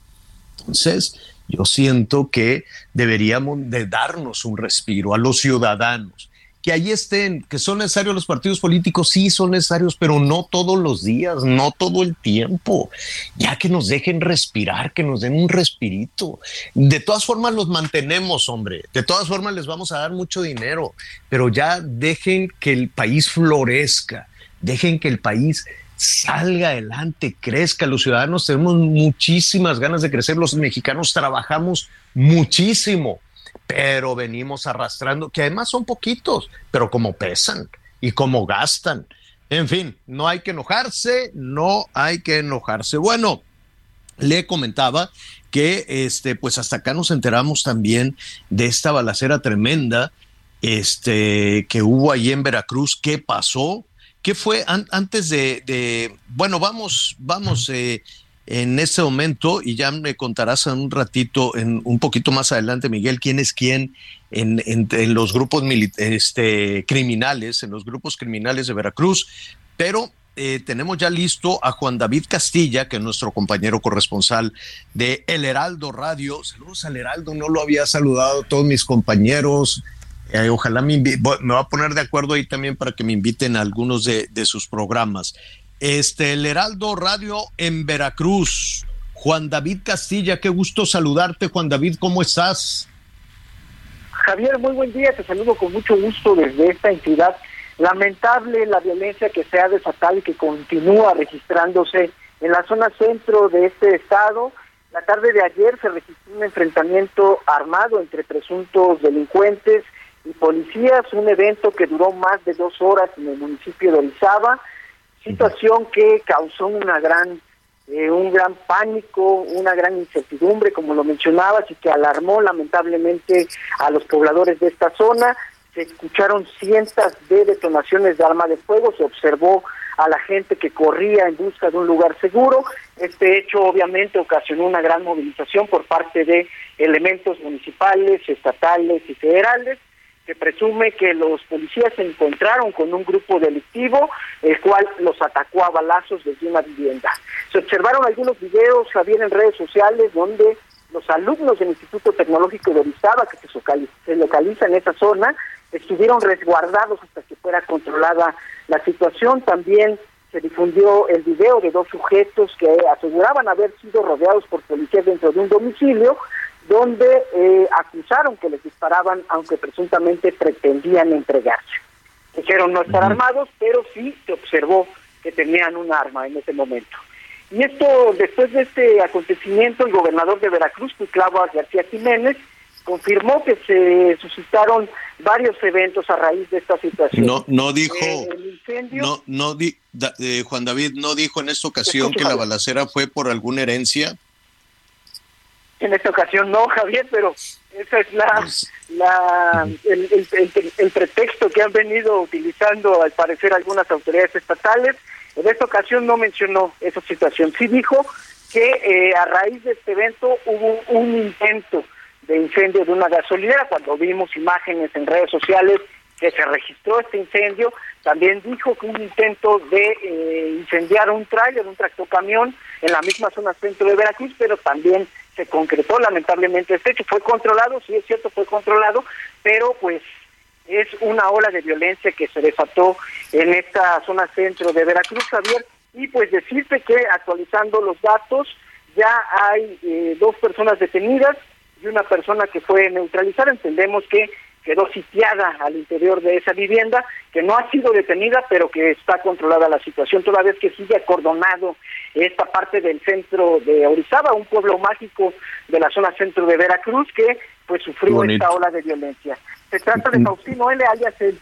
Entonces, yo siento que deberíamos de darnos un respiro a los ciudadanos que ahí estén, que son necesarios los partidos políticos, sí son necesarios, pero no todos los días, no todo el tiempo. Ya que nos dejen respirar, que nos den un respirito. De todas formas los mantenemos, hombre. De todas formas les vamos a dar mucho dinero, pero ya dejen que el país florezca, dejen que el país salga adelante, crezca. Los ciudadanos tenemos muchísimas ganas de crecer, los mexicanos trabajamos muchísimo pero venimos arrastrando, que además son poquitos, pero como pesan y como gastan. En fin, no hay que enojarse, no hay que enojarse. Bueno, le comentaba que este, pues hasta acá nos enteramos también de esta balacera tremenda este, que hubo allí en Veracruz. ¿Qué pasó? ¿Qué fue antes de, bueno, vamos, vamos, eh, en este momento, y ya me contarás en un ratito, en un poquito más adelante, Miguel, quién es quién en, los grupos este, criminales, en los grupos criminales de Veracruz, pero eh, tenemos ya listo a Juan David Castilla, que es nuestro compañero corresponsal de El Heraldo Radio. Saludos al Heraldo, no lo había saludado todos mis compañeros. Eh, ojalá me, me va a poner de acuerdo ahí también para que me inviten a algunos de sus programas. Este, el Heraldo Radio en Veracruz. Juan David Castilla, qué gusto saludarte, Juan David, ¿cómo estás? Javier, muy buen día, te saludo con mucho gusto desde esta entidad. Lamentable la violencia que se ha desatado y que continúa registrándose en la zona centro de este estado. La tarde de ayer se registró un enfrentamiento armado entre presuntos delincuentes y policías, un evento que duró más de dos horas en el municipio de Orizaba situación que causó una gran eh, un gran pánico, una gran incertidumbre, como lo mencionabas, y que alarmó lamentablemente a los pobladores de esta zona. Se escucharon cientos de detonaciones de arma de fuego, se observó a la gente que corría en busca de un lugar seguro. Este hecho obviamente ocasionó una gran movilización por parte de elementos municipales, estatales y federales Se presume que los policías se encontraron con un grupo delictivo, el cual los atacó a balazos desde una vivienda. Se observaron algunos videos, Javier, en redes sociales, donde los alumnos del Instituto Tecnológico de Orizaba, que se localiza en esa zona, estuvieron resguardados hasta que fuera controlada la situación. También se difundió el video de dos sujetos que aseguraban haber sido rodeados por policías dentro de un domicilio, donde eh, acusaron que les disparaban, aunque presuntamente pretendían entregarse. Dijeron no estar armados, pero sí se observó que tenían un arma en ese momento. Y esto, después de este acontecimiento, el gobernador de Veracruz, Cuitlava García Jiménez, confirmó que se suscitaron varios eventos a raíz de esta situación. No, no dijo, eh, no, no di, eh, Juan David no dijo en esta ocasión que la balacera fue por alguna herencia. En esta ocasión no, Javier, pero esa es la, el, pretexto que han venido utilizando al parecer algunas autoridades estatales. En esta ocasión no mencionó esa situación. Sí dijo que eh, a raíz de este evento hubo un intento de incendio de una gasolinera, cuando vimos imágenes en redes sociales que se registró este incendio, también dijo que un intento de eh, incendiar un tráiler, un tractocamión en la misma zona centro de Veracruz, pero también se concretó lamentablemente este hecho, fue controlado, sí es cierto, fue controlado, pero pues es una ola de violencia que se desató en esta zona centro de Veracruz, Javier, y pues decirte que actualizando los datos, ya hay eh, dos personas detenidas, y una persona que fue neutralizada. Entendemos que quedó sitiada al interior de esa vivienda, que no ha sido detenida, pero que está controlada la situación, toda vez que sigue acordonado esta parte del centro de Orizaba, un pueblo mágico de la zona centro de Veracruz, que pues sufrió esta ola de violencia. Se trata de Faustino L. alias El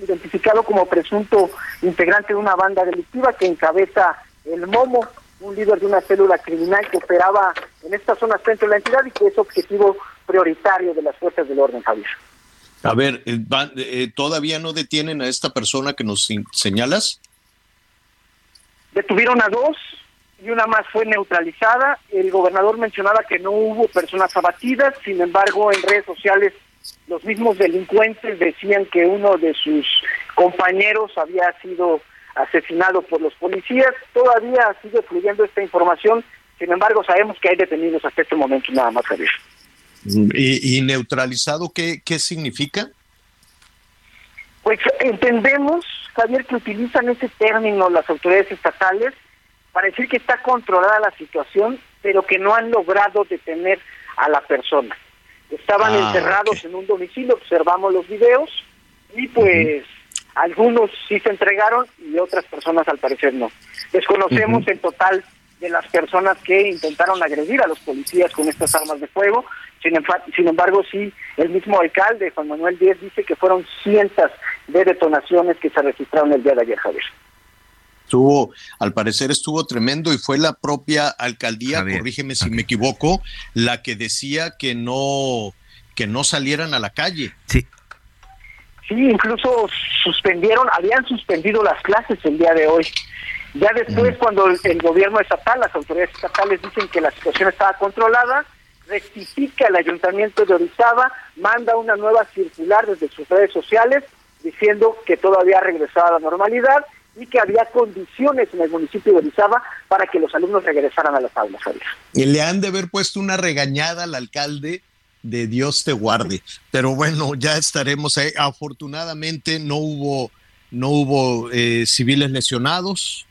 identificado como presunto integrante de una banda delictiva que encabeza el Momo, un líder de una célula criminal que operaba en esta zona centro de la entidad y que es objetivo prioritario de las fuerzas del orden, Javier. A ver, eh, eh, ¿todavía no detienen a esta persona que nos señalas? Detuvieron a dos y una más fue neutralizada. El gobernador mencionaba que no hubo personas abatidas, sin embargo, en redes sociales los mismos delincuentes decían que uno de sus compañeros había sido asesinado por los policías. Todavía sigue fluyendo esta información, sin embargo sabemos que hay detenidos hasta este momento nada más, Javier. ¿Y, neutralizado qué, qué significa? Pues entendemos, Javier, que utilizan ese término las autoridades estatales para decir que está controlada la situación, pero que no han logrado detener a la persona. Estaban ah, encerrados en un domicilio, observamos los videos y pues algunos sí se entregaron y otras personas al parecer no. Desconocemos el total de las personas que intentaron agredir a los policías con estas armas de fuego. Sin, sin embargo, sí, el mismo alcalde, Juan Manuel Díez, dice que fueron cientos de detonaciones que se registraron el día de ayer, Javier. Estuvo, al parecer estuvo tremendo y fue la propia alcaldía, corrígeme si me equivoco, la que decía que no, que no salieran a la calle. Sí, Sí, incluso suspendieron, habían suspendido las clases el día de hoy. Ya después, cuando el, gobierno estatal, las autoridades estatales dicen que la situación estaba controlada, rectifica el ayuntamiento de Orizaba, manda una nueva circular desde sus redes sociales diciendo que todavía ha regresado a la normalidad y que había condiciones en el municipio de Orizaba para que los alumnos regresaran a las aulas. Y le han de haber puesto una regañada al alcalde de Dios te guarde. Pero bueno, ya estaremos ahí. Afortunadamente no hubo, no hubo eh, civiles lesionados.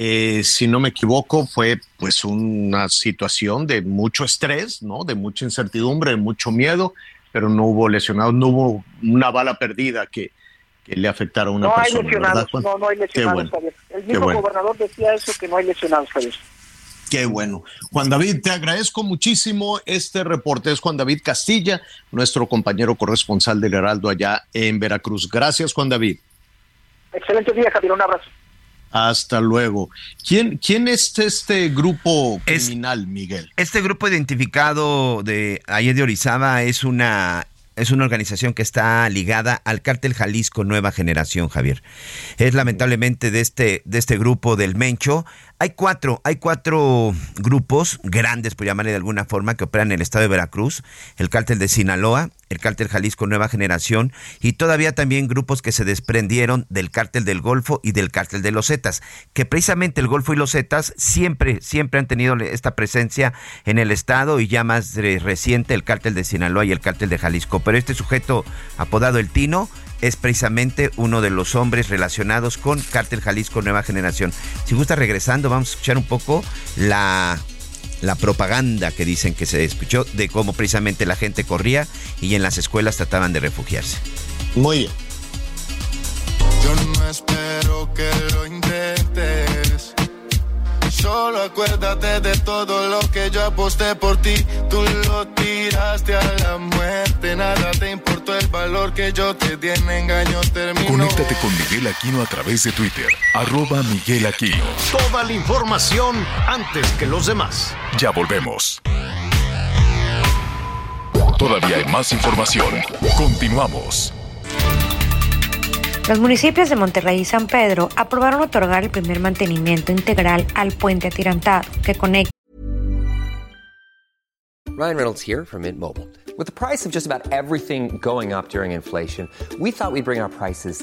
Eh, si no me equivoco, fue pues una situación de mucho estrés, ¿no? De mucha incertidumbre, de mucho miedo, pero no hubo lesionados, no hubo una bala perdida que, le afectara a una persona. Hay lesionados, no, no hay lesionados, El mismo gobernador decía eso, que no hay lesionados, Javier. Qué bueno. Juan David, te agradezco muchísimo este reporte. Es Juan David Castilla, nuestro compañero corresponsal del Heraldo allá en Veracruz. Gracias, Juan David. Excelente día, Javier. Un abrazo. Hasta luego. ¿Quién, quién es este grupo criminal, Miguel? Este grupo identificado de ayer de Orizaba es una es una organización que está ligada al cártel Jalisco Nueva Generación, Javier. Es lamentablemente de este, de este grupo del Mencho. Hay cuatro, hay cuatro grupos grandes, por llamarle de alguna forma, que operan en el estado de Veracruz. El cártel de Sinaloa, el cártel Jalisco Nueva Generación y todavía también grupos que se desprendieron del cártel del Golfo y del cártel de los Zetas, que precisamente el Golfo y los Zetas siempre, siempre han tenido esta presencia en el estado y ya más reciente el cártel de Sinaloa y el cártel de Jalisco. Pero este sujeto apodado El Tino es precisamente uno de los hombres relacionados con Cártel Jalisco Nueva Generación. Si gusta regresando, vamos a escuchar un poco la la propaganda que dicen que se escuchó de cómo precisamente la gente corría y en las escuelas trataban de refugiarse. Muy bien. Yo no espero que lo intentes. Solo acuérdate de todo lo que yo aposté por ti. Tú lo tiraste a la muerte. Nada te importó el valor que yo te di en engaño terminó. Conéctate con Miguel Aquino a través de Twitter. Arroba Miguel Aquino. Toda la información antes que los demás. Ya volvemos. Todavía hay más información. Continuamos. Los municipios de Monterrey y San Pedro aprobaron otorgar el primer mantenimiento integral al puente atirantado que conecta. Ryan Reynolds here from Mint Mobile. With the price of just about everything going up during inflation, we thought we'd bring our prices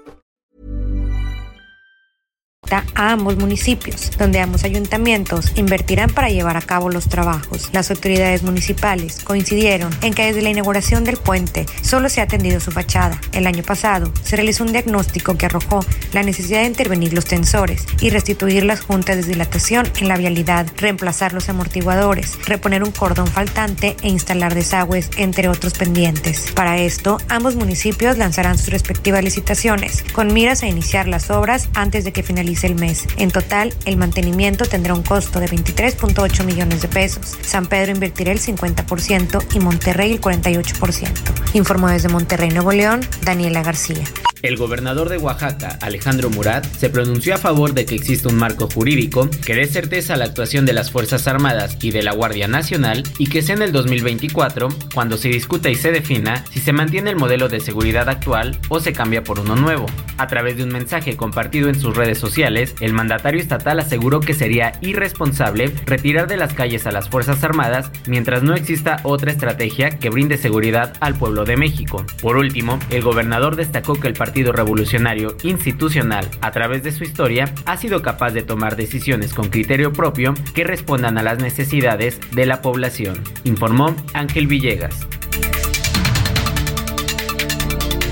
a ambos municipios, donde ambos ayuntamientos invertirán para llevar a cabo los trabajos. Las autoridades municipales coincidieron en que desde la inauguración del puente solo se ha atendido su fachada. El año pasado se realizó un diagnóstico que arrojó la necesidad de intervenir los tensores y restituir las juntas de dilatación en la vialidad, reemplazar los amortiguadores, reponer un cordón faltante e instalar desagües, entre otros pendientes. Para esto, ambos municipios lanzarán sus respectivas licitaciones, con miras a iniciar las obras antes de que finalice el mes. En total, el mantenimiento tendrá un costo de 23.8 millones de pesos. San Pedro invertirá el 50% y Monterrey el 48%. Informó desde Monterrey, Nuevo León, Daniela García. El gobernador de Oaxaca, Alejandro Murat, se pronunció a favor de que exista un marco jurídico que dé certeza a la actuación de las Fuerzas Armadas y de la Guardia Nacional y que sea en el 2024 cuando se discuta y se defina si se mantiene el modelo de seguridad actual o se cambia por uno nuevo. A través de un mensaje compartido en sus redes sociales, el mandatario estatal aseguró que sería irresponsable retirar de las calles a las Fuerzas Armadas mientras no exista otra estrategia que brinde seguridad al pueblo de México. Por último, el gobernador destacó que el Partido Revolucionario Institucional, a través de su historia, ha sido capaz de tomar decisiones con criterio propio que respondan a las necesidades de la población, informó Ángel Villegas.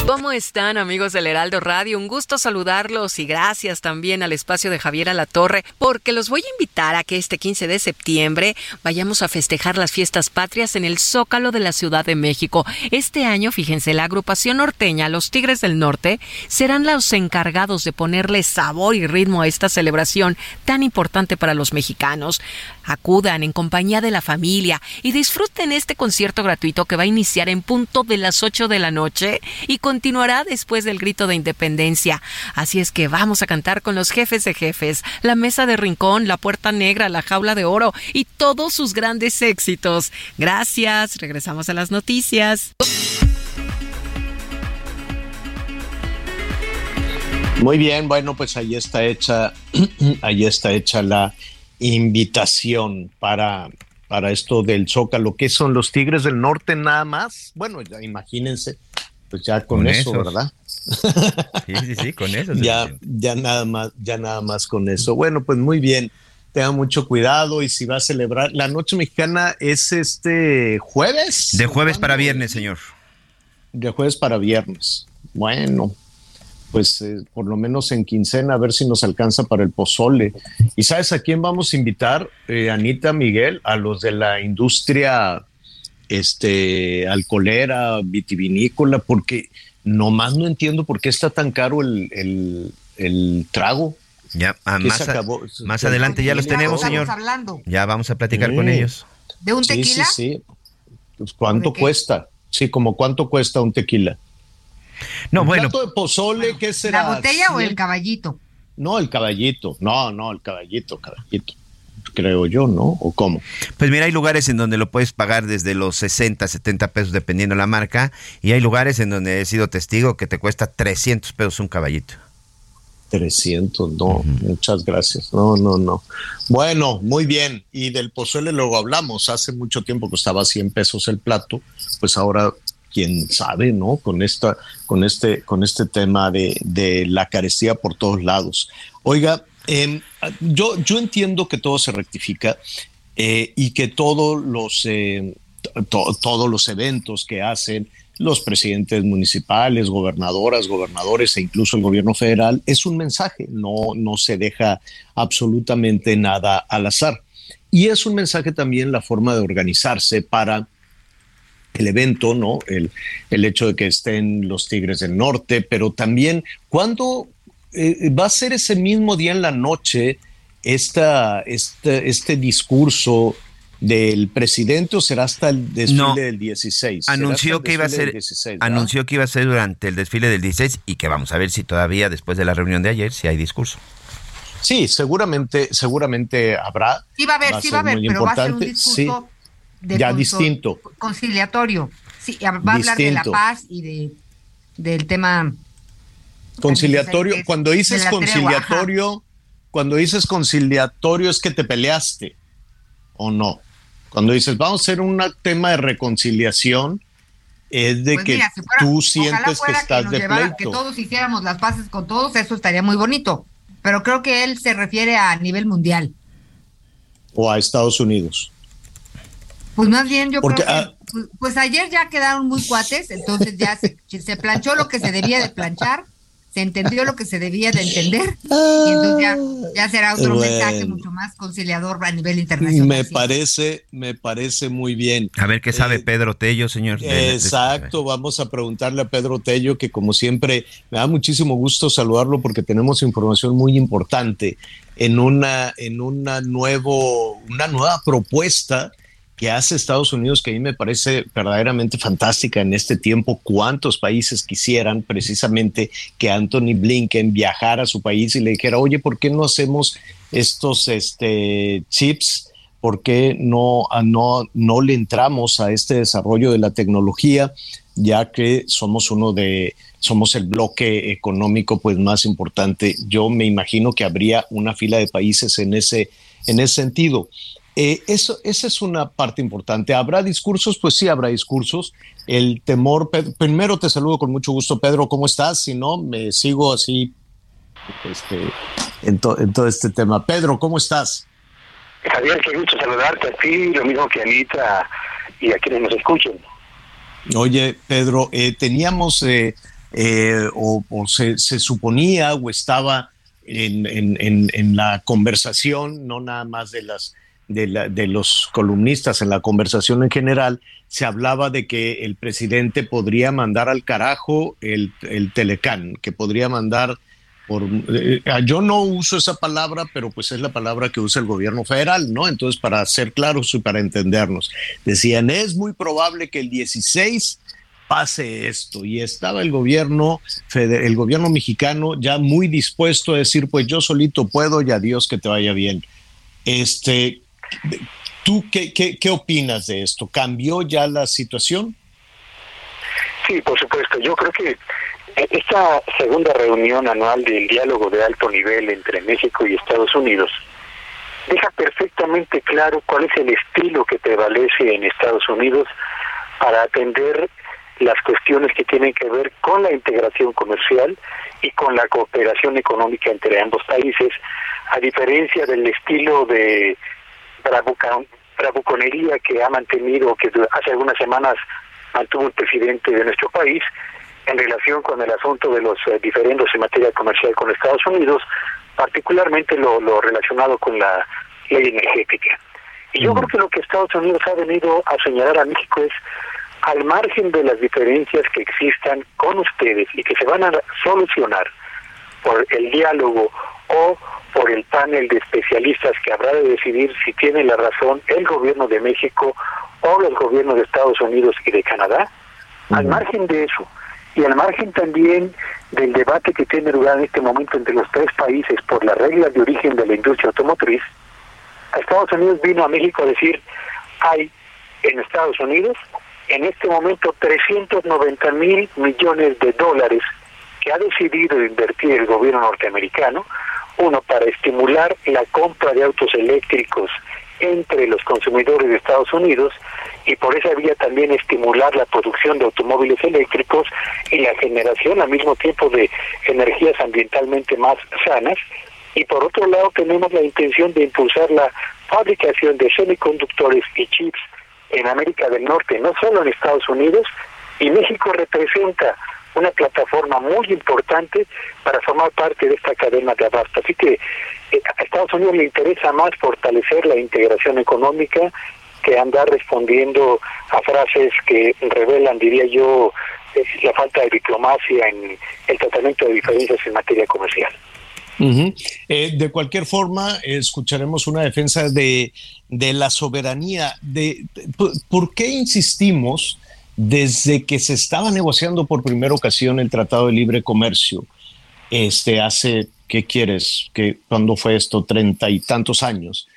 ¿Cómo están amigos del Heraldo Radio? Un gusto saludarlos y gracias también al espacio de Javier Alatorre porque los voy a invitar a que este 15 de septiembre vayamos a festejar las fiestas patrias en el Zócalo de la Ciudad de México. Este año, fíjense, la agrupación norteña, los Tigres del Norte, serán los encargados de ponerle sabor y ritmo a esta celebración tan importante para los mexicanos. Acudan en compañía de la familia y disfruten este concierto gratuito que va a iniciar en punto de las 8 de la noche y continuará después del grito de independencia. Así es que vamos a cantar con los jefes de jefes, la mesa de rincón, la puerta negra, la jaula de oro y todos sus grandes éxitos. Gracias, regresamos a las noticias. Muy bien, bueno, pues ahí está hecha, (clears throat) ahí está hecha la invitación para, para esto del Zócalo. ¿Qué son los Tigres del Norte nada más? Bueno, ya imagínense, pues ya con, eso, ¿verdad? (laughs) Sí, sí, sí, con eso. ya, ya nada más, ya nada más con eso. Bueno, pues muy bien. Tenga mucho cuidado y si va a celebrar la noche mexicana es este jueves. De jueves para viernes, señor. De jueves para viernes. Bueno, pues eh, por lo menos en quincena a ver si nos alcanza para el pozole. ¿Y sabes a quién vamos a invitar, eh, Anita Miguel? A los de la industria este, alcoholera, vitivinícola, porque nomás no entiendo por qué está tan caro el, el, el trago. Ya, ah, más, a, más adelante ya los tenemos, señor. Hablando. Ya vamos a platicar con ellos. ¿De un tequila? Sí, sí, Pues, ¿Cuánto cuesta? Sí, como cuánto cuesta un tequila. No, un bueno. plato de pozole, ¿qué será? ¿La botella o el caballito? No, el caballito. No, no, el caballito, caballito. Creo yo, ¿no? ¿O cómo? Pues mira, hay lugares en donde lo puedes pagar desde los 60, 70 pesos dependiendo la marca. Y hay lugares en donde he sido testigo que te cuesta 300 pesos un caballito. 300, no, muchas gracias. No, no, no. Bueno, muy bien. Y del pozole luego hablamos. Hace mucho tiempo costaba 100 pesos el plato, pues ahora quién sabe, ¿no? Con esta, con este, con este tema de, la carestía por todos lados. Oiga, em, yo, yo entiendo que todo se rectifica eh, y que todos los, eh, todos los eventos que hacen los presidentes municipales, gobernadoras, gobernadores e incluso el gobierno federal es un mensaje, no, no se deja absolutamente nada al azar. Y es un mensaje también la forma de organizarse para el evento, ¿no? El, el hecho de que estén los Tigres del Norte, pero también cuando eh, va a ser ese mismo día en la noche esta, este, este discurso del presidente o será hasta el desfile del 16? Anunció que iba a ser anunció que iba a ser durante el desfile del 16 y que vamos a ver si todavía después de la reunión de ayer si hay discurso. Sí, seguramente seguramente habrá. Sí va a haber, sí va a haber, pero va a ser un discurso ya distinto. Conciliatorio. Sí, va a hablar de la paz y de del tema conciliatorio. Cuando dices conciliatorio, cuando dices conciliatorio es que te peleaste o no. Cuando dices vamos a hacer un tema de reconciliación, es de pues que tú sientes que estás de pleito. Que todos hiciéramos las paces con todos, eso estaría muy bonito. Pero creo que él se refiere a nivel mundial. O a Estados Unidos. Pues más bien yo creo que, ah, pues, pues, ayer ya quedaron muy cuates, entonces ya se, se, planchó lo que se debía de planchar, se entendió lo que se debía de entender, y entonces ya, será otro mensaje mucho más conciliador a nivel internacional. Me parece, me parece muy bien. A ver qué sabe eh, Pedro Tello, señor. Exacto, vamos a preguntarle a Pedro Tello, que como siempre me da muchísimo gusto saludarlo porque tenemos información muy importante en una, en una nuevo, una nueva propuesta que hace Estados Unidos, que a mí me parece verdaderamente fantástica en este tiempo. ¿Cuántos países quisieran precisamente que Anthony Blinken viajara a su país y le dijera, oye, ¿por qué no hacemos estos este, chips? ¿Por qué no, no, no le entramos a este desarrollo de la tecnología? Ya que somos uno de, somos el bloque económico pues más importante. Yo me imagino que habría una fila de países en ese, en ese sentido. Eh, eso, esa es una parte importante. ¿Habrá discursos? Pues sí, habrá discursos. El temor, primero te saludo con mucho gusto, Pedro, ¿cómo estás? Si no, me sigo así este, en, todo este tema. Pedro, ¿cómo estás? Javier, qué gusto saludarte a ti, lo mismo que a Anita y a quienes nos escuchen. Oye, Pedro, eh, teníamos, eh, o, se, suponía o estaba en, en, la conversación, no nada más de las de, los columnistas en la conversación en general, se hablaba de que el presidente podría mandar al carajo el, el Telecán, que podría mandar por... Eh, yo no uso esa palabra, pero pues es la palabra que usa el gobierno federal, ¿no? Entonces, para ser claros y para entendernos, decían, es muy probable que el 16 pase esto. Y estaba el gobierno, el gobierno mexicano ya muy dispuesto a decir, pues yo solito puedo y adiós que te vaya bien. Este, ¿Tú qué, qué, opinas de esto? ¿Cambió ya la situación? Sí, por supuesto. Yo creo que esta segunda reunión anual del diálogo de alto nivel entre México y Estados Unidos deja perfectamente claro cuál es el estilo que prevalece en Estados Unidos para atender las cuestiones que tienen que ver con la integración comercial y con la cooperación económica entre ambos países, a diferencia del estilo de bravuconería que ha mantenido, que hace algunas semanas mantuvo el presidente de nuestro país en relación con el asunto de los eh, diferendos en materia comercial con Estados Unidos, particularmente lo, relacionado con la ley energética. Y yo creo que lo que Estados Unidos ha venido a señalar a México es, al margen de las diferencias que existan con ustedes y que se van a solucionar por el diálogo o por el panel de especialistas que habrá de decidir si tiene la razón el gobierno de México o los gobiernos de Estados Unidos y de Canadá. Al margen de eso, y al margen también del debate que tiene lugar en este momento entre los tres países por las reglas de origen de la industria automotriz, Estados Unidos vino a México a decir, hay en Estados Unidos en este momento 390 mil millones de dólares que ha decidido invertir el gobierno norteamericano, uno para estimular la compra de autos eléctricos entre los consumidores de Estados Unidos y por esa vía también estimular la producción de automóviles eléctricos y la generación al mismo tiempo de energías ambientalmente más sanas. Y por otro lado tenemos la intención de impulsar la fabricación de semiconductores y chips en América del Norte, no solo en Estados Unidos, y México representa una plataforma muy importante para formar parte de esta cadena de abasto. Así que eh, a Estados Unidos le interesa más fortalecer la integración económica que andar respondiendo a frases que revelan, diría yo, eh, la falta de diplomacia en el tratamiento de diferencias en materia comercial. Eh, de cualquier forma, escucharemos una defensa de, de la soberanía. De, ¿Por qué insistimos desde que se estaba negociando por primera ocasión el Tratado de Libre Comercio? Este, hace, ¿qué quieres? que ¿Cuándo fue esto? Treinta y tantos años.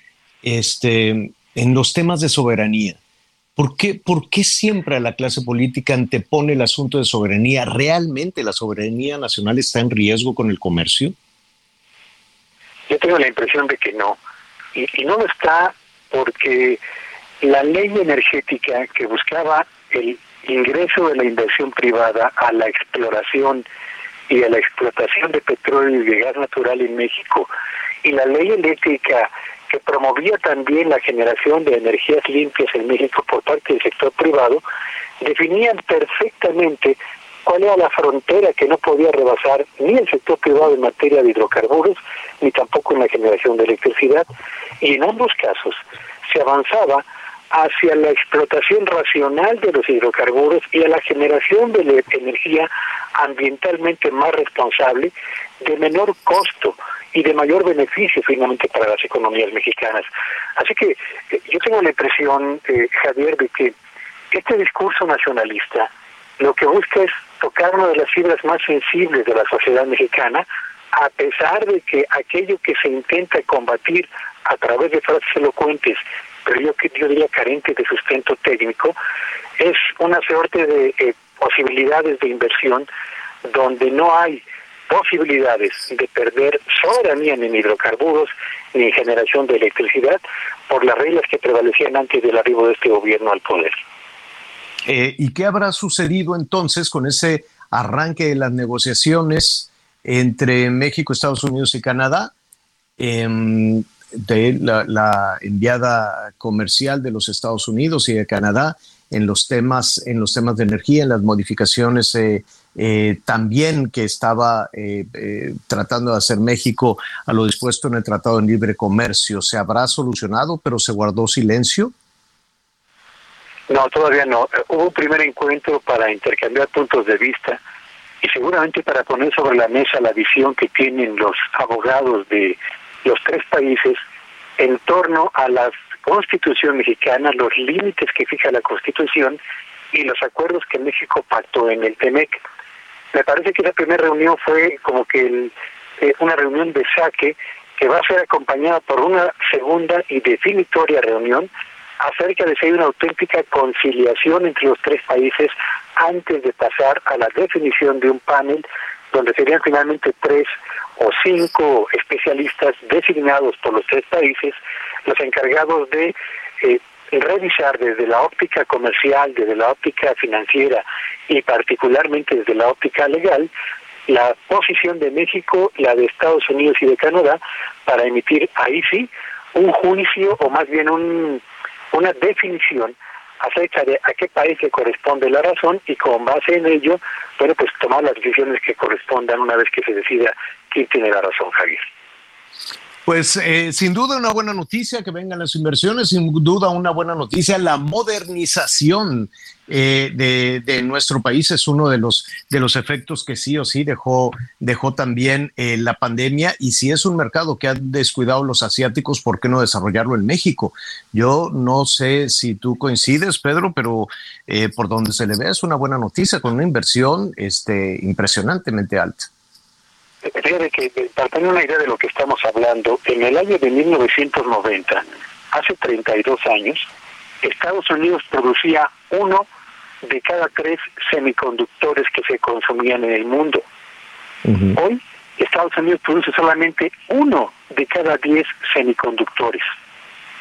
Este, en los temas de soberanía. ¿Por qué, ¿Por qué siempre la clase política antepone el asunto de soberanía? ¿Realmente la soberanía nacional está en riesgo con el comercio? Yo tengo la impresión de que no. Y, no lo está porque la ley energética que buscaba el ingreso de la inversión privada a la exploración y a la explotación de petróleo y de gas natural en México. Y la ley eléctrica que promovía también la generación de energías limpias en México por parte del sector privado, definían perfectamente cuál era la frontera que no podía rebasar ni el sector privado en materia de hidrocarburos, ni tampoco en la generación de electricidad, y en ambos casos se avanzaba hacia la explotación racional de los hidrocarburos y a la generación de la energía ambientalmente más responsable, de menor costo y de mayor beneficio finalmente para las economías mexicanas. Así que eh, yo tengo la impresión, eh, Javier, de que este discurso nacionalista lo que busca es tocar una de las fibras más sensibles de la sociedad mexicana, a pesar de que aquello que se intenta combatir a través de frases elocuentes, pero yo, yo diría carente de sustento técnico, es una suerte de eh, posibilidades de inversión donde no hay posibilidades de perder soberanía en hidrocarburos ni en generación de electricidad por las reglas que prevalecían antes del arribo de este gobierno al poder. Eh, ¿Y qué habrá sucedido entonces con ese arranque de las negociaciones entre México, Estados Unidos y Canadá? Em, la, enviada comercial de los Estados Unidos y de Canadá en los temas, en los temas de energía, en las modificaciones eh, eh, también que estaba tratando de hacer México a lo dispuesto en el Tratado de Libre Comercio. ¿Se habrá solucionado, pero se guardó silencio? No, todavía no. Eh, hubo un primer encuentro para intercambiar puntos de vista y seguramente para poner sobre la mesa la visión que tienen los abogados de los tres países en torno a la constitución mexicana, los límites que fija la constitución y los acuerdos que México pactó en el TEMEC. Me parece que la primera reunión fue como que eh, una reunión de saque que va a ser acompañada por una segunda y definitoria reunión acerca de si hay una auténtica conciliación entre los tres países antes de pasar a la definición de un panel donde serían finalmente tres o cinco especialistas designados por los tres países, los encargados de eh, revisar desde la óptica comercial, desde la óptica financiera y particularmente desde la óptica legal la posición de México, la de Estados Unidos y de Canadá para emitir ahí sí un juicio o más bien un una definición acerca a qué país le corresponde la razón y con base en ello, bueno, pues tomar las decisiones que correspondan una vez que se decida quién tiene la razón, Javier. Pues eh, sin duda una buena noticia que vengan las inversiones, sin duda una buena noticia la modernización eh, de, nuestro país es uno de los de los efectos que sí o sí dejó dejó también eh, la pandemia y si es un mercado que han descuidado los asiáticos, ¿por qué no desarrollarlo en México? Yo no sé si tú coincides, Pedro, pero por donde se le ve es una buena noticia con una inversión este impresionantemente alta. Fíjate que para tener una idea de lo que estamos hablando, en el año de 1990, hace 32 años, Estados Unidos producía uno de cada tres semiconductores que se consumían en el mundo. Hoy, Estados Unidos produce solamente uno de cada diez semiconductores.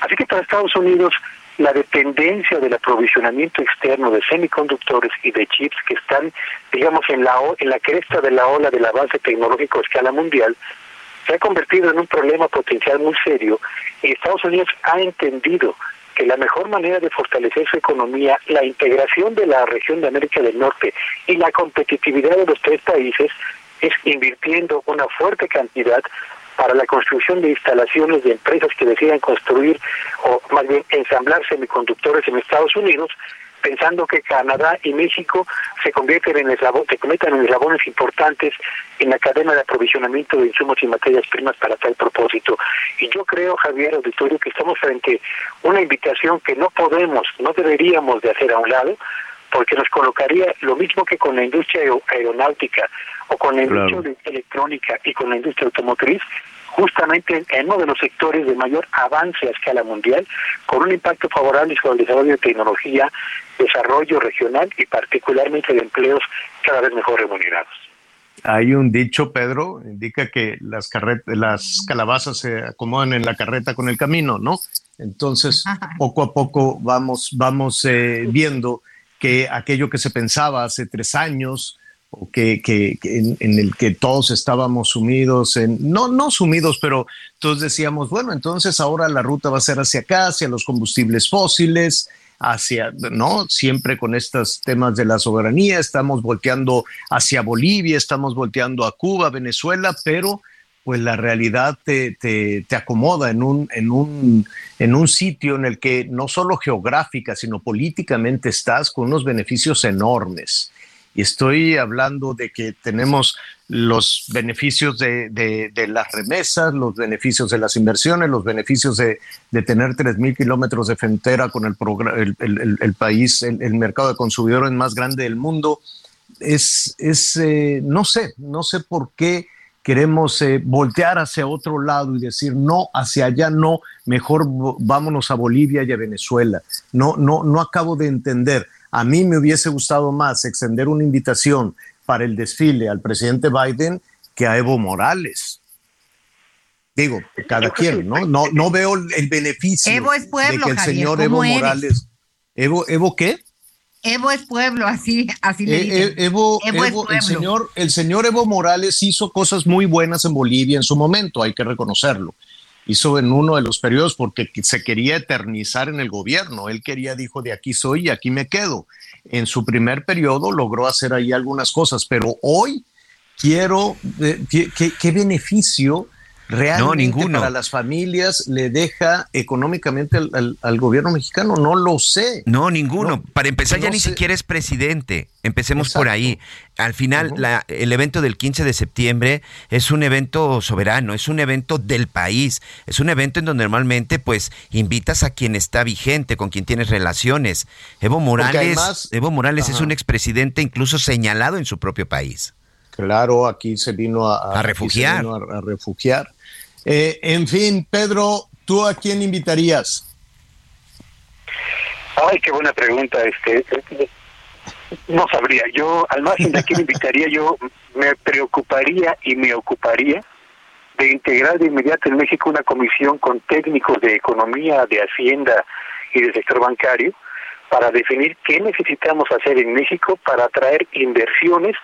Así que para Estados Unidos la dependencia del aprovisionamiento externo de semiconductores y de chips que están, digamos, en la, en la cresta de la ola del avance tecnológico a escala mundial, se ha convertido en un problema potencial muy serio y Estados Unidos ha entendido que la mejor manera de fortalecer su economía, la integración de la región de América del Norte y la competitividad de los tres países es invirtiendo una fuerte cantidad para la construcción de instalaciones de empresas que decidan construir o más bien ensamblar semiconductores en Estados Unidos, pensando que Canadá y México se convierten en eslabón, se conviertan en eslabones importantes en la cadena de aprovisionamiento de insumos y materias primas para tal propósito. Y yo creo, Javier Auditorio, que estamos frente a una invitación que no podemos, no deberíamos de hacer a un lado, porque nos colocaría lo mismo que con la industria aeronáutica o con la industria electrónica y con la industria automotriz, justamente en uno de los sectores de mayor avance a escala mundial, con un impacto favorable sobre el desarrollo de tecnología, desarrollo regional y particularmente de empleos cada vez mejor remunerados. Hay un dicho, Pedro, indica que las, las calabazas se acomodan en la carreta con el camino, ¿no? Entonces, poco a poco vamos, vamos eh, viendo que aquello que se pensaba hace tres años, o que, en, el que todos estábamos sumidos no, no sumidos, pero todos decíamos, bueno, entonces ahora la ruta va a ser hacia acá, hacia los combustibles fósiles, hacia, ¿no? Siempre con estos temas de la soberanía, estamos volteando hacia Bolivia, estamos volteando a Cuba, Venezuela, pero pues la realidad te, te, te, acomoda en un, en, un, en un sitio en el que no solo geográfica, sino políticamente estás con unos beneficios enormes. Y estoy hablando de que tenemos los beneficios de, de, las remesas, los beneficios de las inversiones, los beneficios de, de tener 3.000 kilómetros de frontera con el, el, el, país, el, mercado de consumidores más grande del mundo. Es, es eh, no sé, no sé por qué queremos eh, voltear hacia otro lado y decir no, hacia allá no, mejor vámonos a Bolivia y a Venezuela. No, no, no acabo de entender. A mí me hubiese gustado más extender una invitación para el desfile al presidente Biden que a Evo Morales. Digo, cada quien, ¿no? No, no veo el beneficio Evo es pueblo, de que el Javier, señor Evo Morales. ¿Evo, ¿Evo qué? Evo es pueblo, así, así le eh, dicen. eh, Evo, Evo, el, señor, el señor Evo Morales hizo cosas muy buenas en Bolivia en su momento, hay que reconocerlo hizo en uno de los periodos porque se quería eternizar en el gobierno. Él quería, dijo, de aquí soy y aquí me quedo. En su primer periodo logró hacer ahí algunas cosas, pero hoy quiero, eh, ¿qué, beneficio realmente para las familias le deja económicamente al, gobierno mexicano? No lo sé. No, ninguno. Para empezar, ya ni siquiera es presidente. Empecemos por ahí. Al final, el evento del 15 de septiembre es un evento soberano, es un evento del país, es un evento en donde normalmente pues invitas a quien está vigente, con quien tienes relaciones. Evo Morales, Evo Morales es un expresidente incluso señalado en su propio país. Claro, aquí se vino a, refugiar. a refugiar. Eh, en fin, Pedro, ¿tú a quién invitarías? Ay, qué buena pregunta. Este, no sabría. Yo, al margen de quién invitaría, yo me preocuparía y me ocuparía de integrar de inmediato en México una comisión con técnicos de economía, de hacienda y del sector bancario para definir qué necesitamos hacer en México para atraer inversiones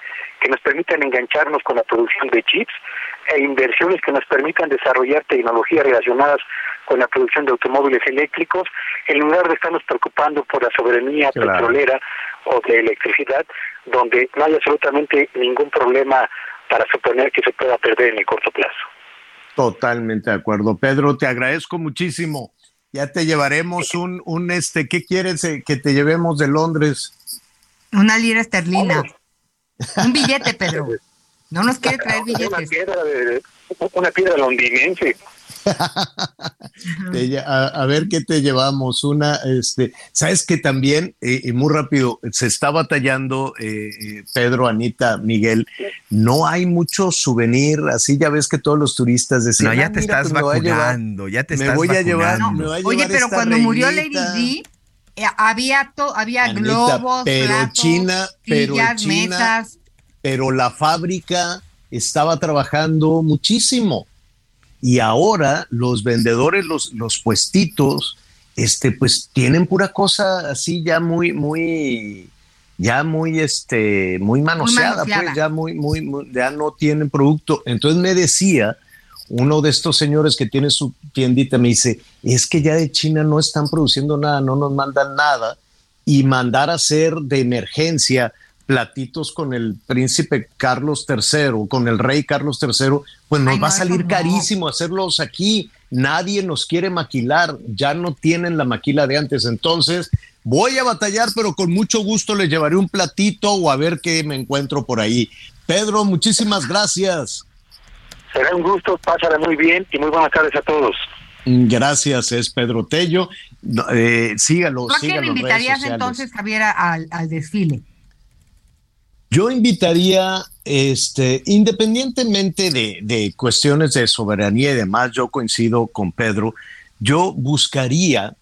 que nos permitan engancharnos con la producción de chips e inversiones que nos permitan desarrollar tecnologías relacionadas con la producción de automóviles eléctricos, en lugar de estarnos preocupando por la soberanía petrolera o de electricidad, donde no hay absolutamente ningún problema para suponer que se pueda perder en el corto plazo. Totalmente de acuerdo. Pedro, te agradezco muchísimo. Ya te llevaremos un, un este, ¿qué quieres eh, que te llevemos de Londres? Una lira esterlina. Un billete, Pedro. (laughs) No nos quiere traer (laughs) billetes. Una piedra, de, una piedra londinense. (laughs) a, ver qué te llevamos. Una, este, sabes que también, eh, y muy rápido, se está batallando, eh, eh, Pedro, Anita, Miguel, no hay mucho souvenir, así ya ves que todos los turistas decían. No, ya ah, te estás pues vacunando, ya te estás voy a llevar, Oye, pero cuando murió Lady Di, había, to, había globos, pero China, pero China, pero la fábrica estaba trabajando muchísimo y ahora los vendedores, los, los puestitos, este, pues tienen pura cosa así ya muy, muy, ya muy, este, muy manoseada, pues ya muy, muy, ya no tienen producto. Entonces me decía uno de estos señores que tiene su tiendita, me dice, es que ya de China no están produciendo nada, no nos mandan nada, y mandar a hacer de emergencia platitos con el príncipe Carlos III, con el rey Carlos III, pues nos va a salir carísimo hacerlos aquí. Nadie nos quiere maquilar, ya no tienen la maquila de antes. Entonces, voy a batallar, pero con mucho gusto les llevaré un platito o a ver qué me encuentro por ahí. Pedro, muchísimas gracias. Será un gusto, pásale muy bien y muy buenas tardes a todos. Gracias, es Pedro Tello. Eh, sígalo, ¿Por qué me invitarías entonces, Javier, al, al desfile? Yo invitaría, este, independientemente de, cuestiones de soberanía y demás, yo coincido con Pedro, yo buscaría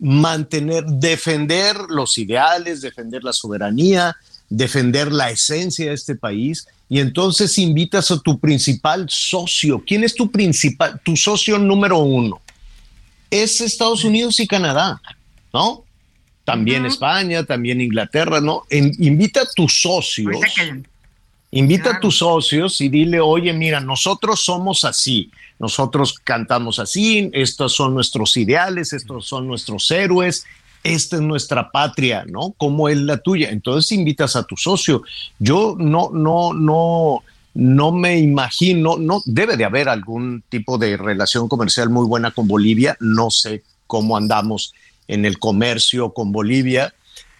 mantener, defender los ideales, defender la soberanía, defender la esencia de este país, y entonces invitas a tu principal socio. ¿Quién es tu principal, tu socio número uno? Es Estados Unidos y Canadá, ¿no? También España, también Inglaterra, ¿no? invita a tus socios, invita a tus socios y dile, oye, mira, nosotros somos así, nosotros cantamos así, estos son nuestros ideales, estos son nuestros héroes, esta es nuestra patria, ¿no? ¿Cómo es la tuya? Entonces invitas a tu socio. Yo no, no, no, no me imagino, no debe de haber algún tipo de relación comercial muy buena con Bolivia, no sé cómo andamos en el comercio con Bolivia,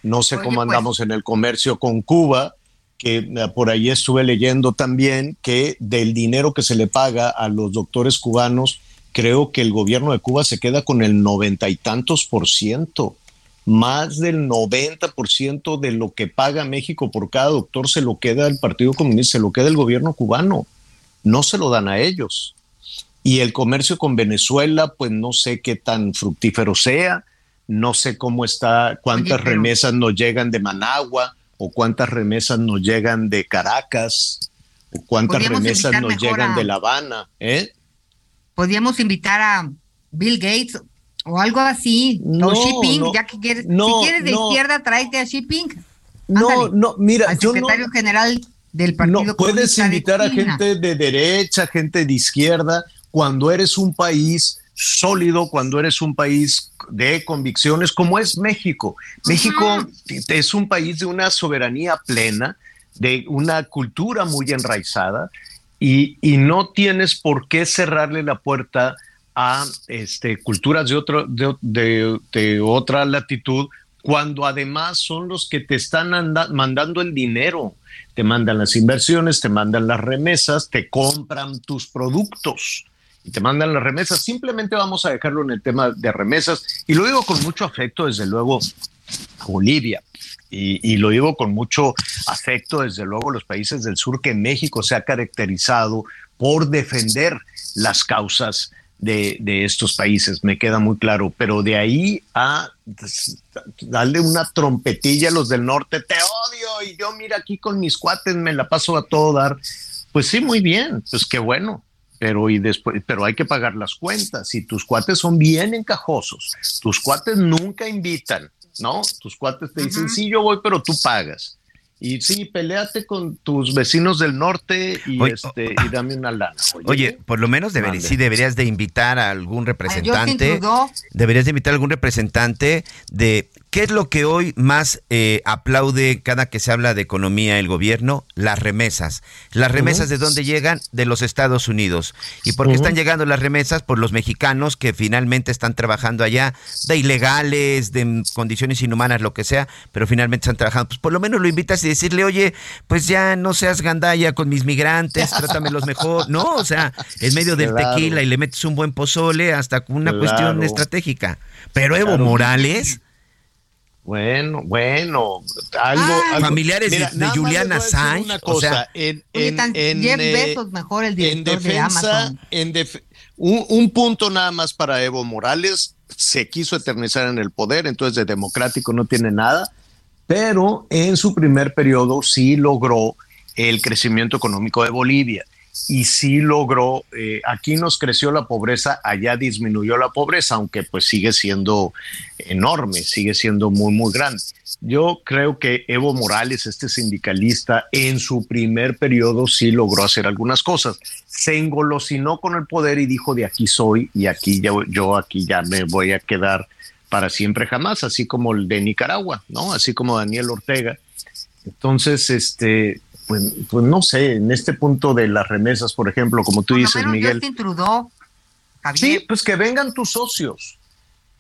no sé cómo pues andamos en el comercio con Cuba, que eh, por ahí estuve leyendo también que del dinero que se le paga a los doctores cubanos, creo que el gobierno de Cuba se queda con el noventa y tantos por ciento. Más del 90% de lo que paga México por cada doctor se lo queda el Partido Comunista, se lo queda el gobierno cubano. No se lo dan a ellos. Y el comercio con Venezuela, pues no sé qué tan fructífero sea no sé cómo está, cuántas remesas nos llegan de Managua o cuántas remesas nos llegan de Caracas o cuántas remesas nos llegan de La Habana. ¿eh? Podríamos invitar a Bill Gates o algo así, no, o Shipping, ya que quieres, si quieres de izquierda, tráete a Shipping. No, no, mira, al secretario general del partido. No puedes invitar a gente de derecha, gente de izquierda, cuando eres un país sólido cuando eres un país de convicciones como es México. México es un país de una soberanía plena, de una cultura muy enraizada y, no tienes por qué cerrarle la puerta a este, culturas de, otro, de, otra latitud cuando además son los que te están mandando el dinero, te mandan las inversiones, te mandan las remesas, te compran tus productos y te mandan las remesas. Simplemente vamos a dejarlo en el tema de remesas. Y lo digo con mucho afecto, desde luego, a Bolivia. Y, lo digo con mucho afecto, desde luego, los países del sur, que México se ha caracterizado por defender las causas de, de, estos países, me queda muy claro, pero de ahí a darle una trompetilla a los del norte, te odio. Y yo mira aquí con mis cuates me la paso a todo dar, pues sí, muy bien, pues qué bueno, pero y después, pero hay que pagar las cuentas y tus cuates son bien encajosos. Tus cuates nunca invitan, ¿no? Tus cuates te dicen, sí, yo voy, pero tú pagas. Y sí, peleate con tus vecinos del norte y, este, y dame una lana. Oye, por lo menos deberías, sí deberías de invitar a algún representante. deberías de invitar a algún representante de ¿Qué es lo que hoy más eh, aplaude cada que se habla de economía el gobierno? Las remesas. ¿Las remesas de dónde llegan? De los Estados Unidos. ¿Y por qué están llegando las remesas? Por los mexicanos que finalmente están trabajando allá, de ilegales, de condiciones inhumanas, lo que sea, pero finalmente están trabajando. Pues por lo menos lo invitas y decirle, oye, pues ya no seas gandalla con mis migrantes, (laughs) trátamelos mejor. No, o sea, en medio del tequila y le metes un buen pozole hasta una cuestión estratégica. Pero Evo Morales bueno, bueno, algo, familiares de, Juliana Assange, una cosa, o sea, en, en, en, eh, mejor el director defensa, de Amazon. En un, un, punto nada más para Evo Morales, se quiso eternizar en el poder, entonces de democrático no tiene nada, pero en su primer periodo sí logró el crecimiento económico de Bolivia y sí logró, eh, aquí nos creció la pobreza, allá disminuyó la pobreza, aunque pues sigue siendo enorme, sigue siendo muy, muy grande. Yo creo que Evo Morales, este sindicalista, en su primer periodo sí logró hacer algunas cosas. Se engolosinó con el poder y dijo, de aquí soy y aquí yo, yo aquí ya me voy a quedar para siempre jamás, así como el de Nicaragua, ¿no? Así como Daniel Ortega. Entonces, este, pues, pues no sé, en este punto de las remesas, por ejemplo, como tú dices, Miguel. sí, pues que vengan tus socios,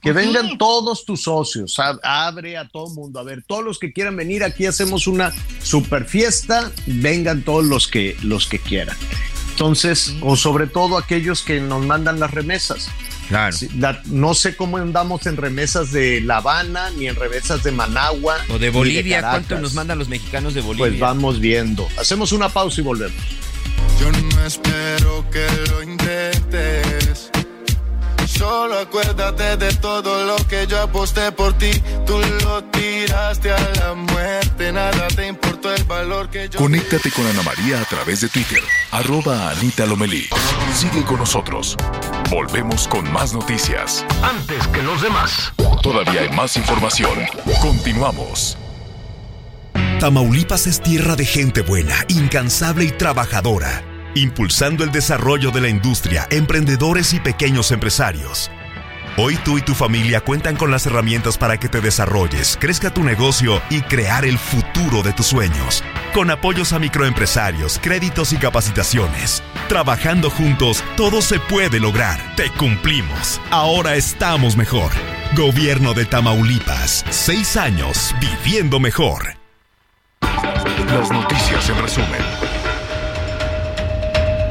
que pues vengan todos tus socios, abre a todo mundo, a ver, todos los que quieran venir aquí hacemos una super fiesta, vengan todos los que los que quieran. Entonces, o sobre todo aquellos que nos mandan las remesas. Claro. no sé cómo andamos en remesas de La Habana, ni en remesas de Managua. O de Bolivia. ¿Cuánto nos mandan los mexicanos de Bolivia? Pues vamos viendo. Hacemos una pausa y volvemos. Yo no espero que lo intentes. Solo acuérdate de todo lo que yo aposté por ti. Tú lo tiraste a la muerte. Nada te importó el valor que yo. Conéctate con Ana María a través de Twitter. Arroba Anita Lomelí. Sigue con nosotros. Volvemos con más noticias. Antes que los demás. Todavía hay más información. Continuamos. Tamaulipas es tierra de gente buena, incansable y trabajadora impulsando el desarrollo de la industria, emprendedores y pequeños empresarios. Hoy tú y tu familia cuentan con las herramientas para que te desarrolles, crezca tu negocio y crear el futuro de tus sueños. Con apoyos a microempresarios, créditos y capacitaciones. Trabajando juntos, todo se puede lograr. Te cumplimos. Ahora estamos mejor. Gobierno de Tamaulipas. Seis años viviendo mejor. Las noticias en resumen.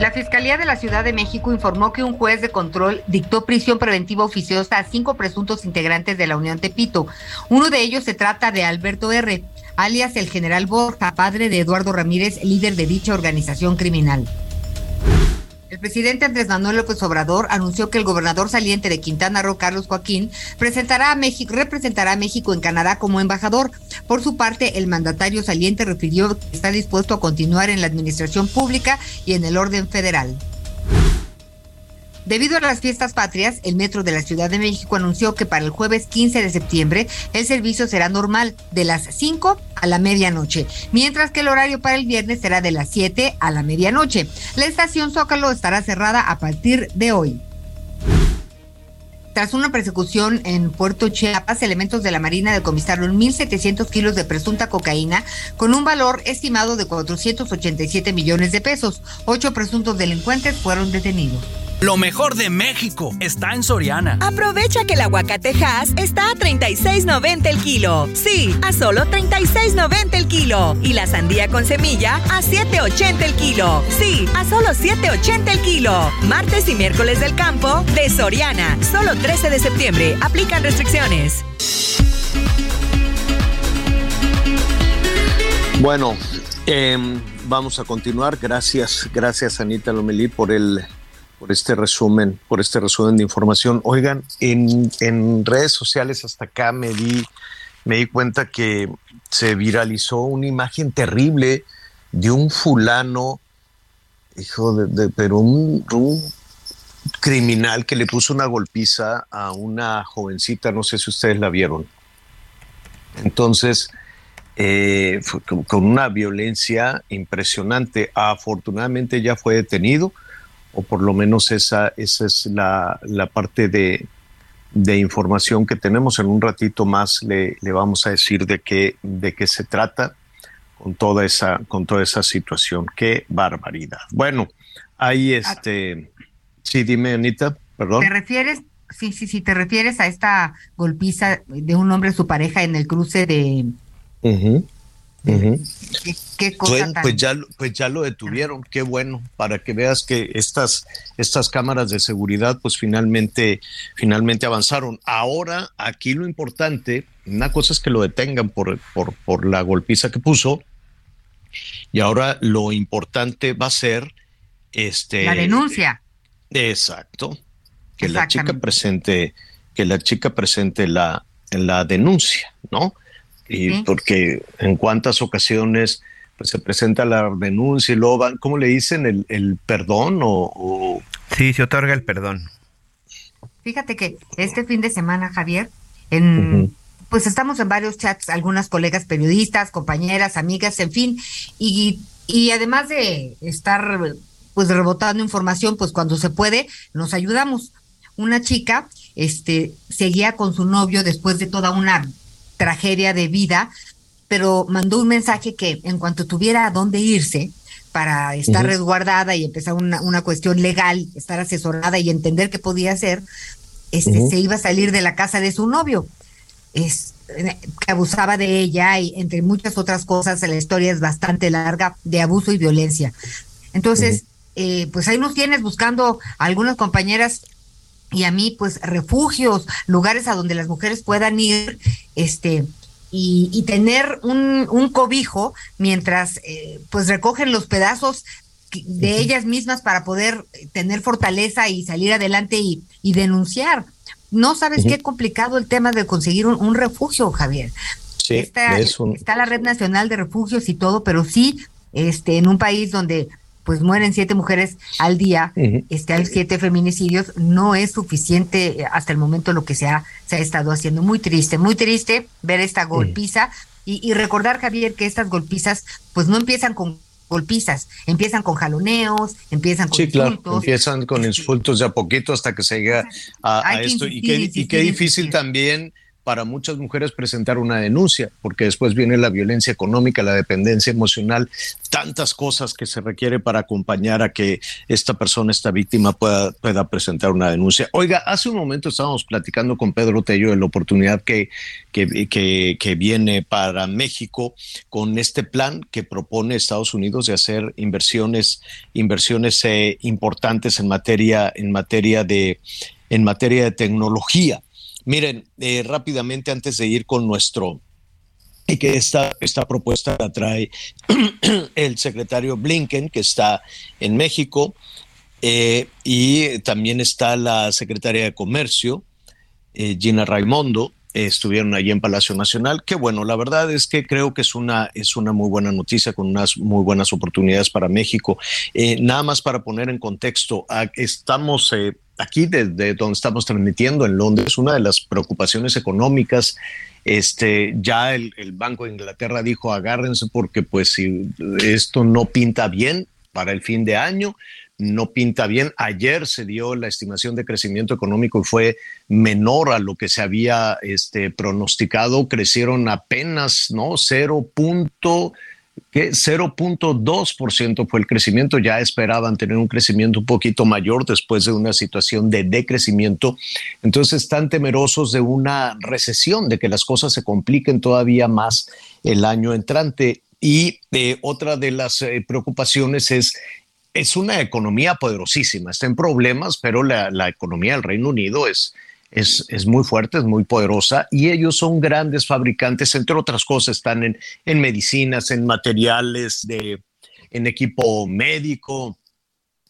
La Fiscalía de la Ciudad de México informó que un juez de control dictó prisión preventiva oficiosa a cinco presuntos integrantes de la Unión Tepito. Uno de ellos se trata de Alberto R., alias el general Borja, padre de Eduardo Ramírez, líder de dicha organización criminal. El presidente Andrés Manuel López Obrador anunció que el gobernador saliente de Quintana Roo, Carlos Joaquín, presentará a México, representará a México en Canadá como embajador. Por su parte, el mandatario saliente refirió que está dispuesto a continuar en la administración pública y en el orden federal. Debido a las fiestas patrias, el Metro de la Ciudad de México anunció que para el jueves 15 de septiembre el servicio será normal de las 5 a la medianoche, mientras que el horario para el viernes será de las 7 a la medianoche. La estación Zócalo estará cerrada a partir de hoy. Tras una persecución en Puerto Chiapas, elementos de la Marina decomisaron 1.700 kilos de presunta cocaína con un valor estimado de 487 millones de pesos. Ocho presuntos delincuentes fueron detenidos. Lo mejor de México está en Soriana. Aprovecha que el aguacatejas está a 36.90 el kilo. Sí, a solo 36.90 el kilo. Y la sandía con semilla a 7.80 el kilo. Sí, a solo 7.80 el kilo. Martes y miércoles del campo de Soriana. Solo 13 de septiembre. Aplican restricciones. Bueno, em, vamos a continuar. Gracias, gracias Anita Lomelí por el por este resumen, por este resumen de información. Oigan, en, redes sociales hasta acá me di, me di cuenta que se viralizó una imagen terrible de un fulano, hijo de, pero un, criminal que le puso una golpiza a una jovencita, no sé si ustedes la vieron. Entonces, eh, con una violencia impresionante. Afortunadamente ya fue detenido o por lo menos esa, esa es la, parte de, de información que tenemos. En un ratito más le, le vamos a decir de qué, de qué se trata con toda esa, con toda esa situación. Qué barbaridad. Bueno, ahí este. Sí, dime, Anita, perdón. ¿Te refieres? Sí, sí, sí, te refieres a esta golpiza de un hombre a su pareja en el cruce de. ¿Qué, cosa pues, pues, ya, pues ya lo detuvieron, qué bueno, para que veas que estas, estas cámaras de seguridad pues finalmente, finalmente avanzaron. Ahora, aquí lo importante, una cosa es que lo detengan por, por, por la golpiza que puso, y ahora lo importante va a ser este la denuncia. Exacto. Que la chica presente, que la chica presente la, la denuncia, ¿no? Y porque en cuántas ocasiones pues, se presenta la denuncia y luego van, ¿cómo le dicen? ¿El, el perdón o, Sí, se otorga el perdón. Fíjate que este fin de semana, Javier, en, pues estamos en varios chats, algunas colegas periodistas, compañeras, amigas, en fin, y, y además de estar pues rebotando información, pues cuando se puede, nos ayudamos. Una chica este, seguía con su novio después de toda una tragedia de vida, pero mandó un mensaje que en cuanto tuviera a dónde irse para estar resguardada y empezar una, una, cuestión legal, estar asesorada y entender qué podía hacer, este, se iba a salir de la casa de su novio. Es, que abusaba de ella y entre muchas otras cosas, la historia es bastante larga de abuso y violencia. Entonces, eh, pues ahí nos tienes buscando a algunas compañeras y a mí, pues refugios, lugares a donde las mujeres puedan ir, este, y, tener un, un, cobijo mientras eh, pues recogen los pedazos de ellas mismas para poder tener fortaleza y salir adelante y, y denunciar. No sabes qué complicado el tema de conseguir un, refugio, Javier. Sí, está, está la Red Nacional de Refugios y todo, pero sí, este, en un país donde pues mueren siete mujeres al día, este, hay siete feminicidios, no es suficiente eh, hasta el momento lo que se ha, se ha estado haciendo. Muy triste, muy triste ver esta golpiza y, recordar, Javier, que estas golpizas pues no empiezan con golpizas, empiezan con jaloneos, empiezan con sí, claro, empiezan con insultos de a poquito hasta que se llega a, esto. y qué, y qué difícil también para muchas mujeres presentar una denuncia, porque después viene la violencia económica, la dependencia emocional, tantas cosas que se requiere para acompañar a que esta persona, esta víctima pueda, pueda presentar una denuncia. Oiga, hace un momento estábamos platicando con Pedro Tello de la oportunidad que, que, que, viene para México con este plan que propone Estados Unidos de hacer inversiones, inversiones eh, importantes en materia, en materia de en materia de tecnología. Miren, eh, rápidamente antes de ir con nuestro y que esta, esta propuesta la trae (clears throat) el secretario Blinken, que está en México, eh, y también está la secretaria de Comercio, eh, Gina Raimondo, estuvieron allí en Palacio Nacional. Que bueno, la verdad es que creo que es una, es una muy buena noticia con unas muy buenas oportunidades para México. nada más para poner en contexto, estamos aquí desde donde estamos transmitiendo en Londres, una de las preocupaciones económicas, este, ya el, Banco de Inglaterra dijo agárrense porque pues si esto no pinta bien para el fin de año, no pinta bien. Ayer se dio la estimación de crecimiento económico y fue menor a lo que se había este, pronosticado. Crecieron apenas, ¿no? 0 que 0.2% fue el crecimiento. Ya esperaban tener un crecimiento un poquito mayor después de una situación de decrecimiento. Entonces están temerosos de una recesión, de que las cosas se compliquen todavía más el año entrante. Y eh, otra de las eh, preocupaciones es es una economía poderosísima, está en problemas, pero la, la economía del Reino Unido es, es, muy fuerte, es muy poderosa y ellos son grandes fabricantes, entre otras cosas, están en, en medicinas, en materiales, de, en equipo médico,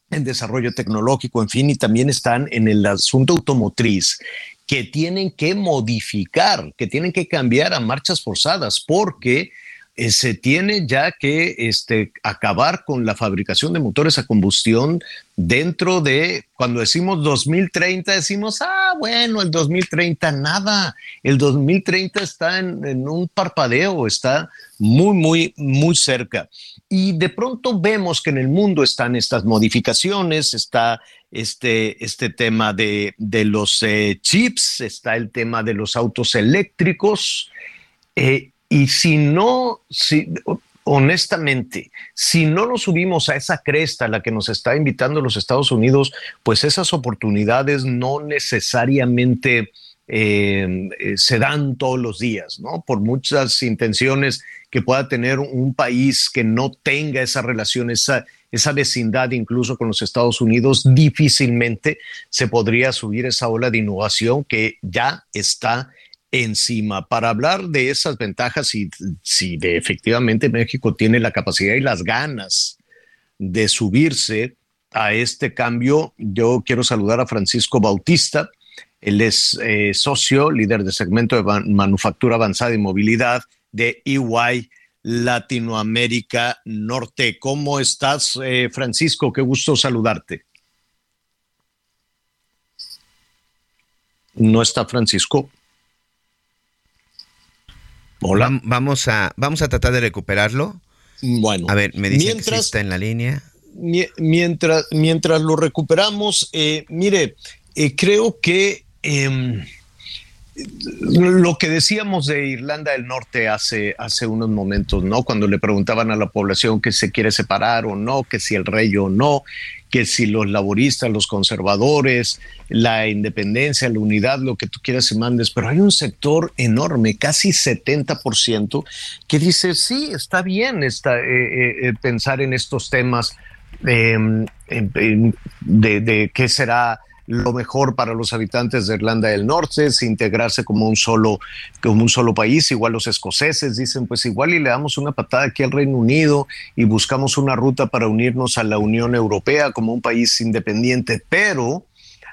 en desarrollo tecnológico, en fin, y también están en el asunto automotriz que tienen que modificar, que tienen que cambiar a marchas forzadas, porque eh, se tiene ya que este, acabar con la fabricación de motores a combustión dentro de, cuando decimos 2030, decimos, ah, bueno, el 2030 nada, el 2030 está en, un parpadeo, está muy, muy, muy cerca. Y de pronto vemos que en el mundo están estas modificaciones, está este, este tema de, de los eh, chips, está el tema de los autos eléctricos. Eh, y si no, si, honestamente, si no nos subimos a esa cresta a la que nos está invitando los Estados Unidos, pues esas oportunidades no necesariamente eh, se dan todos los días, ¿no? Por muchas intenciones que pueda tener un país que no tenga esa relación, esa, esa vecindad incluso con los Estados Unidos, difícilmente se podría subir esa ola de innovación que ya está encima. Para hablar de esas ventajas y si de efectivamente México tiene la capacidad y las ganas de subirse a este cambio, yo quiero saludar a Francisco Bautista. Él es eh, socio, líder de segmento de manufactura avanzada y movilidad de EY Latinoamérica Norte. ¿Cómo estás, eh, Francisco? Qué gusto saludarte. No está Francisco. Hola. Vamos a, vamos a tratar de recuperarlo. Bueno. A ver, me dice que está en la línea. Mientras, mientras lo recuperamos, eh, mire, eh, creo que em, lo que decíamos de Irlanda del Norte hace, hace unos momentos, ¿no? Cuando le preguntaban a la población que se quiere separar o no, que si el rey o no, que si los laboristas, los conservadores, la independencia, la unidad, lo que tú quieras y mandes, pero hay un sector enorme, casi 70%, que dice, sí, está bien está, eh, eh, eh, pensar en estos temas em, de, de qué será lo mejor para los habitantes de Irlanda del Norte es integrarse como un solo como un solo país igual los escoceses dicen pues igual y le damos una patada aquí al Reino Unido y buscamos una ruta para unirnos a la Unión Europea como un país independiente pero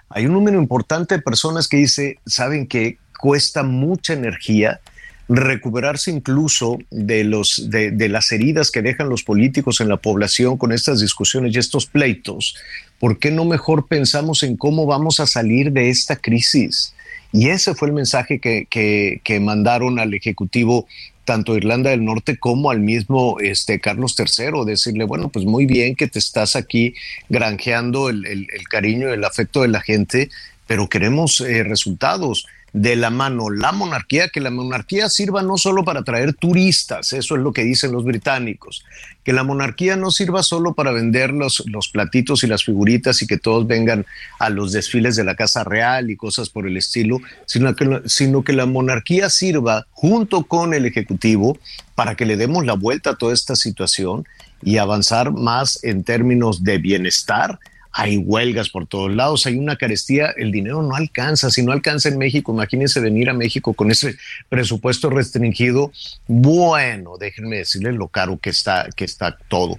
hay un número importante de personas que dice saben que cuesta mucha energía recuperarse incluso de, los, de, de, las heridas que dejan los políticos en la población con estas discusiones y estos pleitos, ¿por qué no mejor pensamos en cómo vamos a salir de esta crisis? Y ese fue el mensaje que, que, mandaron al Ejecutivo tanto Irlanda del Norte como al mismo este, Carlos III, decirle, bueno, pues muy bien que te estás aquí granjeando el, el, cariño, el afecto de la gente, pero queremos eh, resultados de la mano la monarquía, que la monarquía sirva no solo para traer turistas, eso es lo que dicen los británicos, que la monarquía no sirva solo para vender los, los platitos y las figuritas y que todos vengan a los desfiles de la Casa Real y cosas por el estilo, sino que, sino que la monarquía sirva junto con el Ejecutivo para que le demos la vuelta a toda esta situación y avanzar más en términos de bienestar, hay huelgas por todos lados, hay una carestía, el dinero no alcanza, si no alcanza en México, imagínense venir a México con ese presupuesto restringido, bueno, déjenme decirles lo caro que está, que está todo.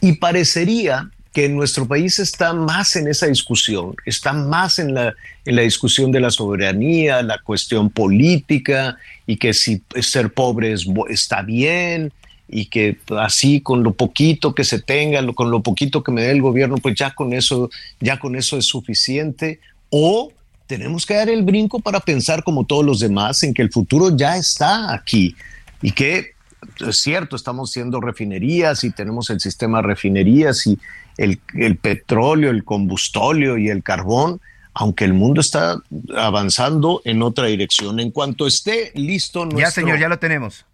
Y parecería que nuestro país está más en esa discusión, está más en la, en la discusión de la soberanía, la cuestión política y que si ser pobre está bien, y que así con lo poquito que se tenga, con lo poquito que me dé el gobierno, pues ya con eso, ya con eso es suficiente. O tenemos que dar el brinco para pensar como todos los demás en que el futuro ya está aquí y que es cierto, estamos siendo refinerías y tenemos el sistema de refinerías y el, el petróleo, el combustóleo y el carbón, aunque el mundo está avanzando en otra dirección. En cuanto esté listo nuestro... Ya, señor, ya lo tenemos.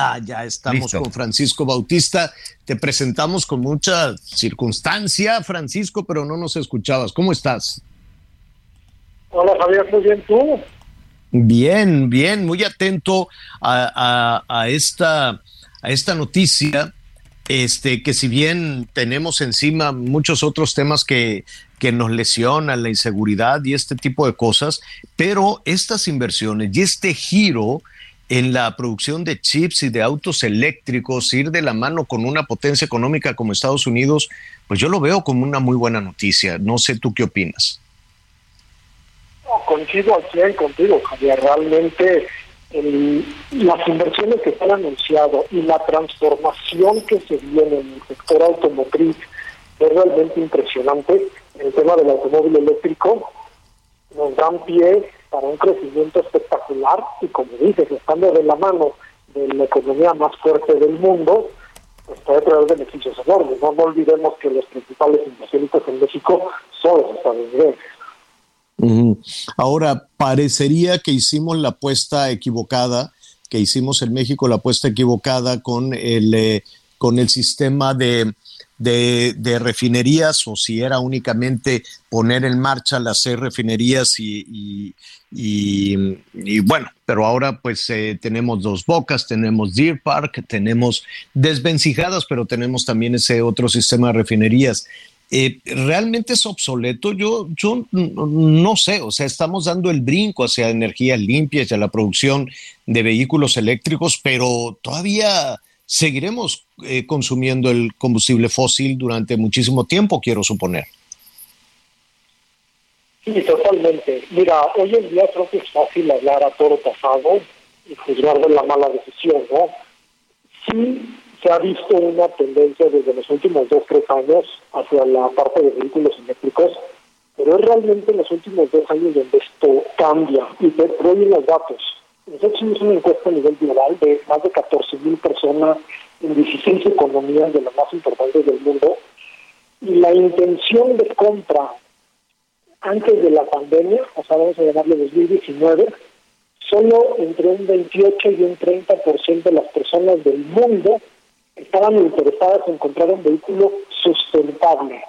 Ah, ya estamos con Francisco Bautista. Te presentamos con mucha circunstancia, Francisco, pero no nos escuchabas. ¿Cómo estás? Hola, Javier, muy bien, ¿tú? Bien, bien, muy atento a, a, esta, a esta noticia. Este, que si bien tenemos encima muchos otros temas que, que nos lesionan, la inseguridad y este tipo de cosas, pero estas inversiones y este giro en la producción de chips y de autos eléctricos, ir de la mano con una potencia económica como Estados Unidos, pues yo lo veo como una muy buena noticia. No sé tú qué opinas. coincido al 100 contigo, Javier. Realmente las inversiones que se han anunciado y la transformación que se viene en el sector automotriz es realmente impresionante. El tema del automóvil eléctrico nos dan pie para un crecimiento espectacular y como dices, estando de la mano de la economía más fuerte del mundo, pues puede traer beneficios enormes. No, no olvidemos que los principales inversionistas en México son los estadounidenses. Ahora, parecería que hicimos la apuesta equivocada, que hicimos en México la apuesta equivocada con el, eh, con el sistema de, de, refinerías o si era únicamente poner en marcha las seis refinerías y, y, bueno, pero ahora pues eh, tenemos dos bocas, tenemos Deer Park, tenemos desvencijadas, pero tenemos también ese otro sistema de refinerías. Eh, realmente es obsoleto. Yo, yo no sé, o sea, estamos dando el brinco hacia energías limpias, hacia la producción de vehículos eléctricos, pero todavía seguiremos eh, consumiendo el combustible fósil durante muchísimo tiempo, quiero suponer. Sí, totalmente. Mira, hoy en día creo que es fácil hablar a todo pasado y juzgar de la mala decisión, ¿no? Sí se ha visto una tendencia desde los últimos dos, tres años hacia la parte de vehículos eléctricos, pero es realmente en los últimos dos años donde esto cambia. Y te doy los datos. Nosotros hicimos una encuesta a nivel global de más de 14 mil personas en 16 economías de las más importantes del mundo. Y la intención de compra antes de la pandemia, o sea, vamos a llamarle 2019, solo entre un 28 y un 30% de las personas del mundo estaban interesadas en comprar un vehículo sustentable.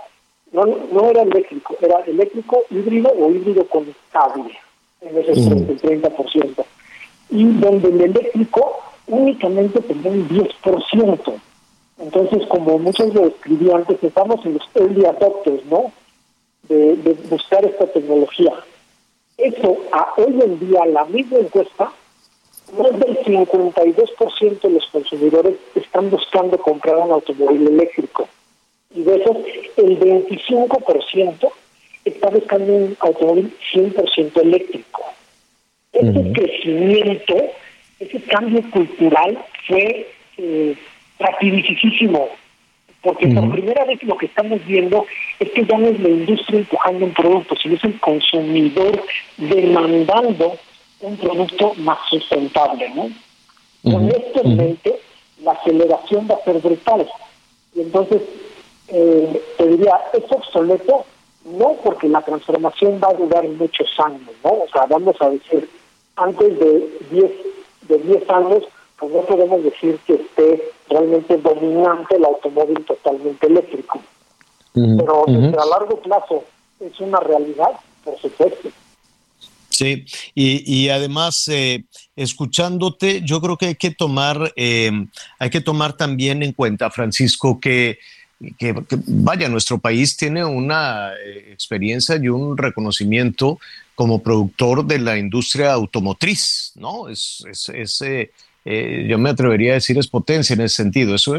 No, no era eléctrico, era eléctrico, híbrido o híbrido conectable, en ese mm. 30%. Y donde el eléctrico únicamente tenía un 10%. Entonces, como muchos lo escribí antes, estamos en los early adopters, ¿no? De, de buscar esta tecnología. Eso, a hoy en día, la misma encuesta más del 52% de los consumidores están buscando comprar un automóvil eléctrico. Y de esos, el 25% está buscando un automóvil 100% eléctrico. Ese crecimiento, ese cambio cultural fue eh, rapidísimo, porque por primera vez lo que estamos viendo es que ya no es la industria empujando un producto, sino es el consumidor demandando un producto más sustentable, ¿no? Con esto en mente, la aceleración va a ser brutal. Y entonces, eh, te diría, es obsoleto, no porque la transformación va a durar muchos años, ¿no? O sea, vamos a decir, antes de 10 de 10 años, pues no podemos decir que esté realmente dominante el automóvil totalmente eléctrico. Pero a largo plazo es una realidad, por supuesto. Sí, y, además, eh, escuchándote, yo creo que hay que tomar, eh, hay que tomar también en cuenta, Francisco, que, vaya, nuestro país tiene una eh, experiencia y un reconocimiento como productor de la industria automotriz, ¿no? Es, es, yo me atrevería a decir es potencia en ese sentido. Eso,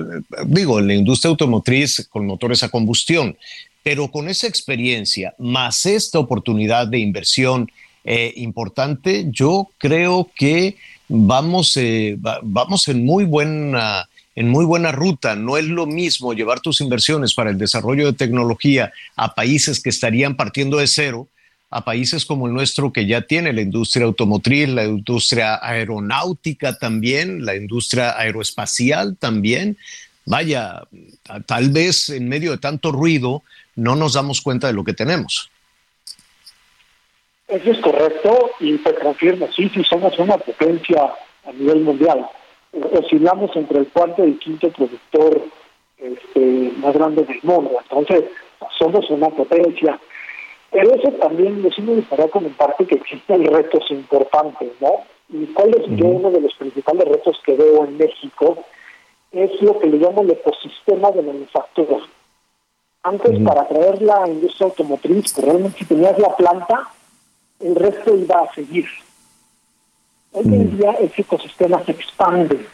digo, en la industria automotriz con motores a combustión, pero con esa experiencia más esta oportunidad de inversión eh, importante, yo creo que vamos, eh, vamos en muy buena en muy buena ruta. No es lo mismo llevar tus inversiones para el desarrollo de tecnología a países que estarían partiendo de cero, a países como el nuestro que ya tiene la industria automotriz, la industria aeronáutica también, la industria aeroespacial también. Vaya, tal vez en medio de tanto ruido no nos damos cuenta de lo que tenemos. Eso es correcto y te confirmo, sí, sí somos una potencia a nivel mundial. Oscilamos entre el cuarto y el quinto productor este, más grande del mundo. Entonces, somos una potencia. Pero eso también sí me gustaría comentarte que existen retos importantes, ¿no? ¿Y cuál es uno de los principales retos que veo en México? Es lo que le llamo el ecosistema de manufactura. Antes, para traer la industria automotriz, realmente si tenías la planta, el resto iba a seguir. Hoy en día ese ecosistema se expande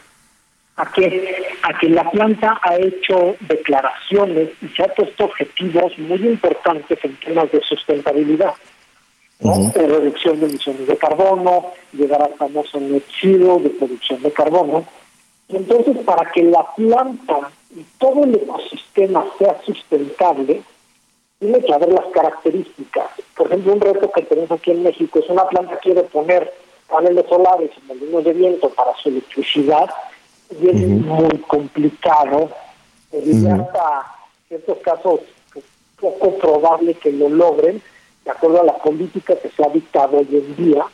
a que, a que la planta ha hecho declaraciones y se ha puesto objetivos muy importantes en temas de sustentabilidad. ¿no? de reducción de emisiones de carbono, llegar al famoso net zero de producción de carbono. Y entonces, para que la planta y todo el ecosistema sea sustentable, tiene que haber las características. Por ejemplo, un reto que tenemos aquí en México es una planta quiere poner paneles solares y molinos de viento para su electricidad y es muy complicado. Y hasta ciertos casos poco probable que lo logren de acuerdo a la política que se ha dictado hoy en día.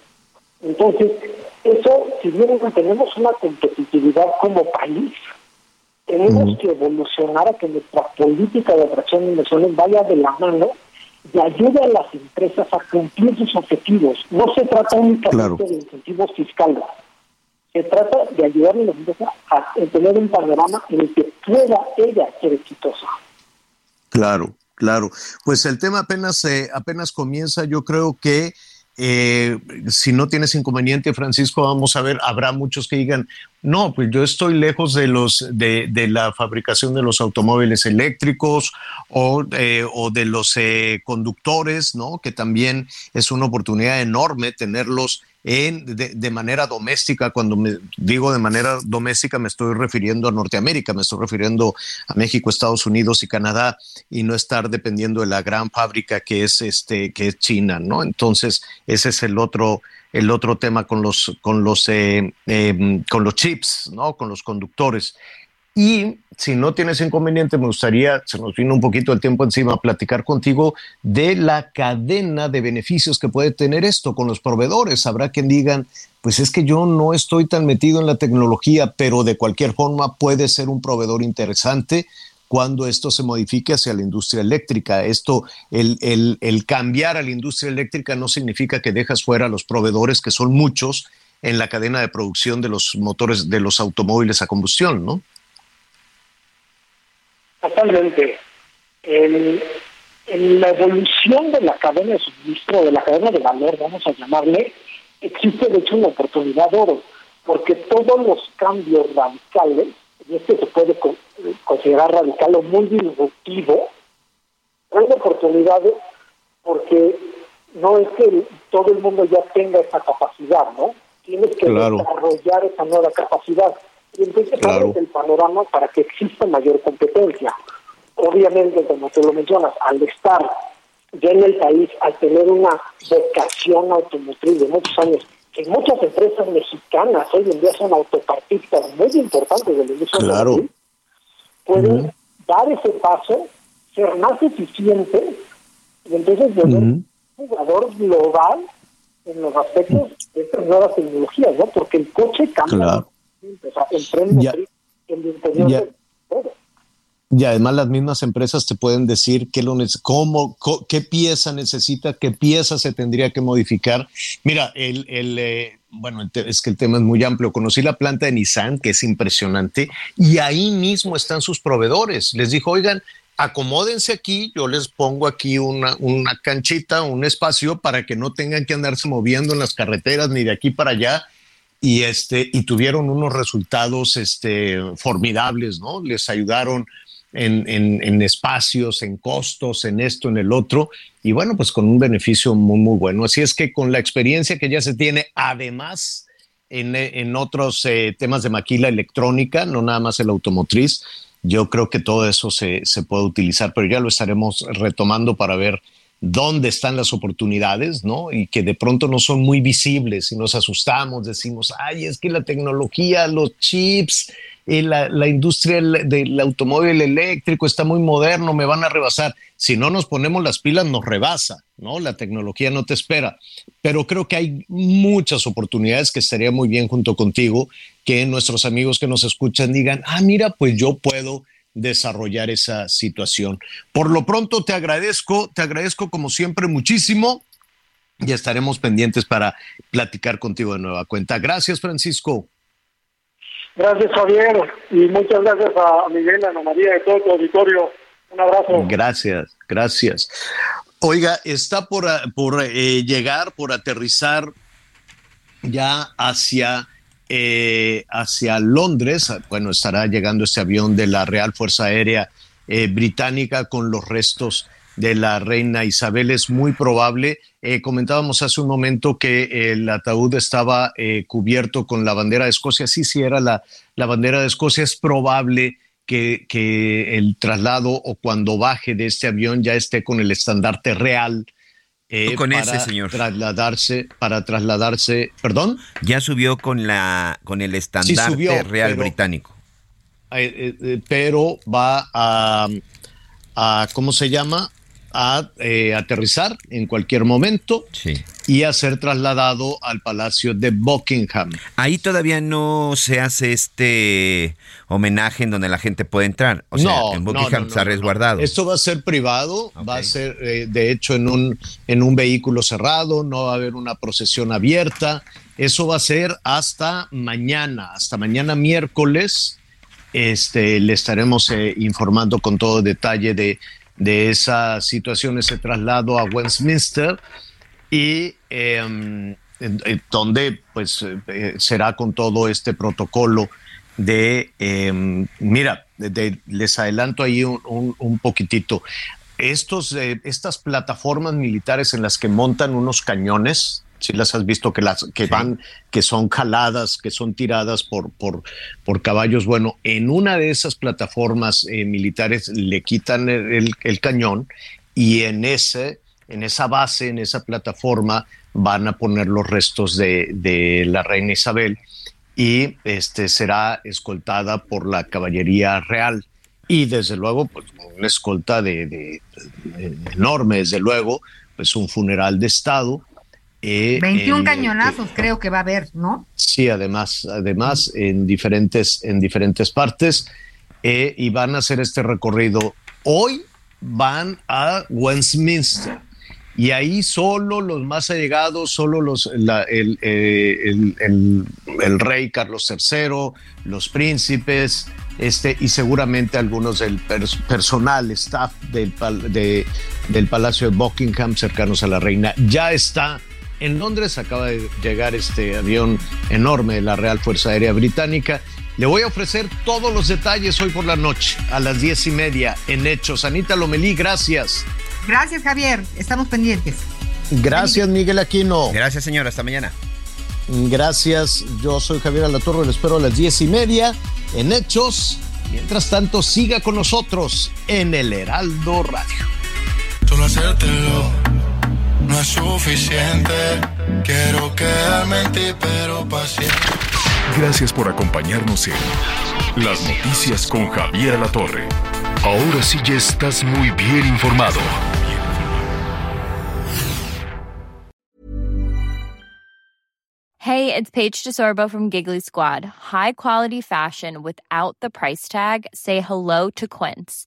Entonces, eso, si bien tenemos una competitividad como país, tenemos que evolucionar a que nuestra política de atracción de inversiones vaya de la mano y ayude a las empresas a cumplir sus objetivos. No se trata únicamente de incentivos fiscales, se trata de ayudar a empresas a tener un panorama en el que pueda ella ser exitosa. Claro, claro. Pues el tema apenas, eh, apenas comienza. Yo creo que eh, si no tienes inconveniente, Francisco, vamos a ver, habrá muchos que digan, no, pues yo estoy lejos de los de, de la fabricación de los automóviles eléctricos o, eh, o de los conductores, ¿no? Que también es una oportunidad enorme tenerlos de, manera doméstica. Cuando me digo de manera doméstica me estoy refiriendo a Norteamérica, me estoy refiriendo a México, Estados Unidos y Canadá y no estar dependiendo de la gran fábrica que es este que es China, ¿no? Entonces ese es el otro el otro tema con los con los eh, em, con los chips, ¿no? Con los conductores. Y si no tienes inconveniente, me gustaría, se nos vino un poquito el tiempo encima, platicar contigo de la cadena de beneficios que puede tener esto con los proveedores. Habrá quien digan, pues es que yo no estoy tan metido en la tecnología, pero de cualquier forma puede ser un proveedor interesante cuando esto se modifique hacia la industria eléctrica. Esto, el, el, cambiar a la industria eléctrica no significa que dejas fuera a los proveedores, que son muchos, en la cadena de producción de los motores de los automóviles a combustión, ¿no? Totalmente. En, la evolución de la cadena de suministro, de la cadena de valor, vamos a llamarle, existe de hecho una oportunidad de oro, porque todos los cambios radicales, y este se puede considerar radical o muy disruptivo, hay oportunidades porque no es que todo el mundo ya tenga esa capacidad, ¿no? Tienes que desarrollar esa nueva capacidad y entonces claro. el panorama para que exista mayor competencia. Obviamente, como tú lo mencionas, al estar ya en el país, al tener una vocación automotriz de muchos años, que muchas empresas mexicanas hoy en día son autopartistas muy importantes del industria claro. pueden dar ese paso, ser más eficientes y entonces volver un jugador global en los aspectos de estas nuevas tecnologías, ¿no? Porque el coche cambia y además las mismas empresas te pueden decir qué, lo, cómo, qué pieza necesita, qué pieza se tendría que modificar. Mira, el, el eh, bueno, es que el tema es muy amplio. Conocí la planta de Nissan, que es impresionante, y ahí mismo están sus proveedores. Les dijo, oigan, acomódense aquí, yo les pongo aquí una, una canchita, un espacio para que no tengan que andarse moviendo en las carreteras ni de aquí para allá y este y tuvieron unos resultados este formidables, ¿no? Les ayudaron en, en, espacios, en costos, en esto, en el otro, y bueno, pues con un beneficio muy, muy bueno. Así es que con la experiencia que ya se tiene, además, en, en otros eh, temas de maquila electrónica, no nada más el automotriz, yo creo que todo eso se, se puede utilizar, pero ya lo estaremos retomando para ver dónde están las oportunidades, ¿no? Y que de pronto no son muy visibles y nos asustamos, decimos, ay, es que la tecnología, los chips, eh, la, la, industria del automóvil eléctrico está muy moderno, me van a rebasar. Si no nos ponemos las pilas, nos rebasa, ¿no? La tecnología no te espera. Pero creo que hay muchas oportunidades que estaría muy bien junto contigo que nuestros amigos que nos escuchan digan, ah, mira, pues yo puedo desarrollar esa situación. Por lo pronto te agradezco, te agradezco como siempre muchísimo y estaremos pendientes para platicar contigo de nueva cuenta. Gracias, Francisco. Gracias, Javier, y muchas gracias a Miguel, a Ana María y todo tu auditorio. Un abrazo. Gracias, gracias. Oiga, está por, por eh, llegar, por aterrizar ya hacia eh, hacia Londres. Bueno, estará llegando este avión de la Real Fuerza Aérea eh, Británica con los restos de la reina Isabel es muy probable. Eh, comentábamos hace un momento que el ataúd estaba cubierto con la bandera de Escocia. Sí, sí, era la, la bandera de Escocia. Es probable que, que, el traslado o cuando baje de este avión ya esté con el estandarte real. Eh, con ese señor. Trasladarse, para trasladarse, perdón. Ya subió con la con el estandarte real británico. pero va a, a, ¿cómo se llama? A eh, aterrizar en cualquier momento y a ser trasladado al Palacio de Buckingham. Ahí todavía no se hace este homenaje en donde la gente puede entrar. O sea, en Buckingham está resguardado. Esto va a ser privado, va a ser eh, de hecho en un, en un vehículo cerrado, no va a haber una procesión abierta. Eso va a ser hasta mañana, hasta mañana miércoles. Este, le estaremos eh, informando con todo detalle de de esa situación, ese traslado a Westminster y em, donde pues eh, será con todo este protocolo de, em, mira, les adelanto ahí un, un, poquitito, estos, eh, estas plataformas militares en las que montan unos cañones, si las has visto que las que van, que son jaladas, que son tiradas por, por, por caballos. Bueno, en una de esas plataformas eh, militares le quitan el, cañón y en ese, en esa base, en esa plataforma, van a poner los restos de, de la reina Isabel y este será escoltada por la caballería real y desde luego pues una escolta de, de enorme desde luego pues un funeral de estado 21 eh, cañonazos creo que va a haber, ¿no? Sí, además, además en diferentes, en diferentes partes eh, y van a hacer este recorrido. Hoy van a Westminster y ahí solo los más allegados, solo los, el, eh, el, el, rey Carlos III, los príncipes, este, y seguramente algunos del personal, staff del, de, del Palacio de Buckingham cercanos a la reina. Ya está en Londres acaba de llegar este avión enorme de la Real Fuerza Aérea Británica. Le voy a ofrecer todos los detalles hoy por la noche, a las diez y media, en Hechos. Anita Lomelí, gracias. Gracias, Javier. Estamos pendientes. Gracias, Miguel Aquino. Gracias, señor. Hasta mañana. Gracias. Yo soy Javier Alatorre. Le espero a las diez y media en Hechos. Mientras tanto, siga con nosotros en el Heraldo Radio. Solo hacértelo no es suficiente. Quiero quedarme en ti, pero paciente. Gracias por acompañarnos en Las Noticias con Javier La Torre. Ahora sí ya estás muy bien informado. Hey, it's Paige DeSorbo from Giggly Squad. High quality fashion without the price tag. Say hello to Quince.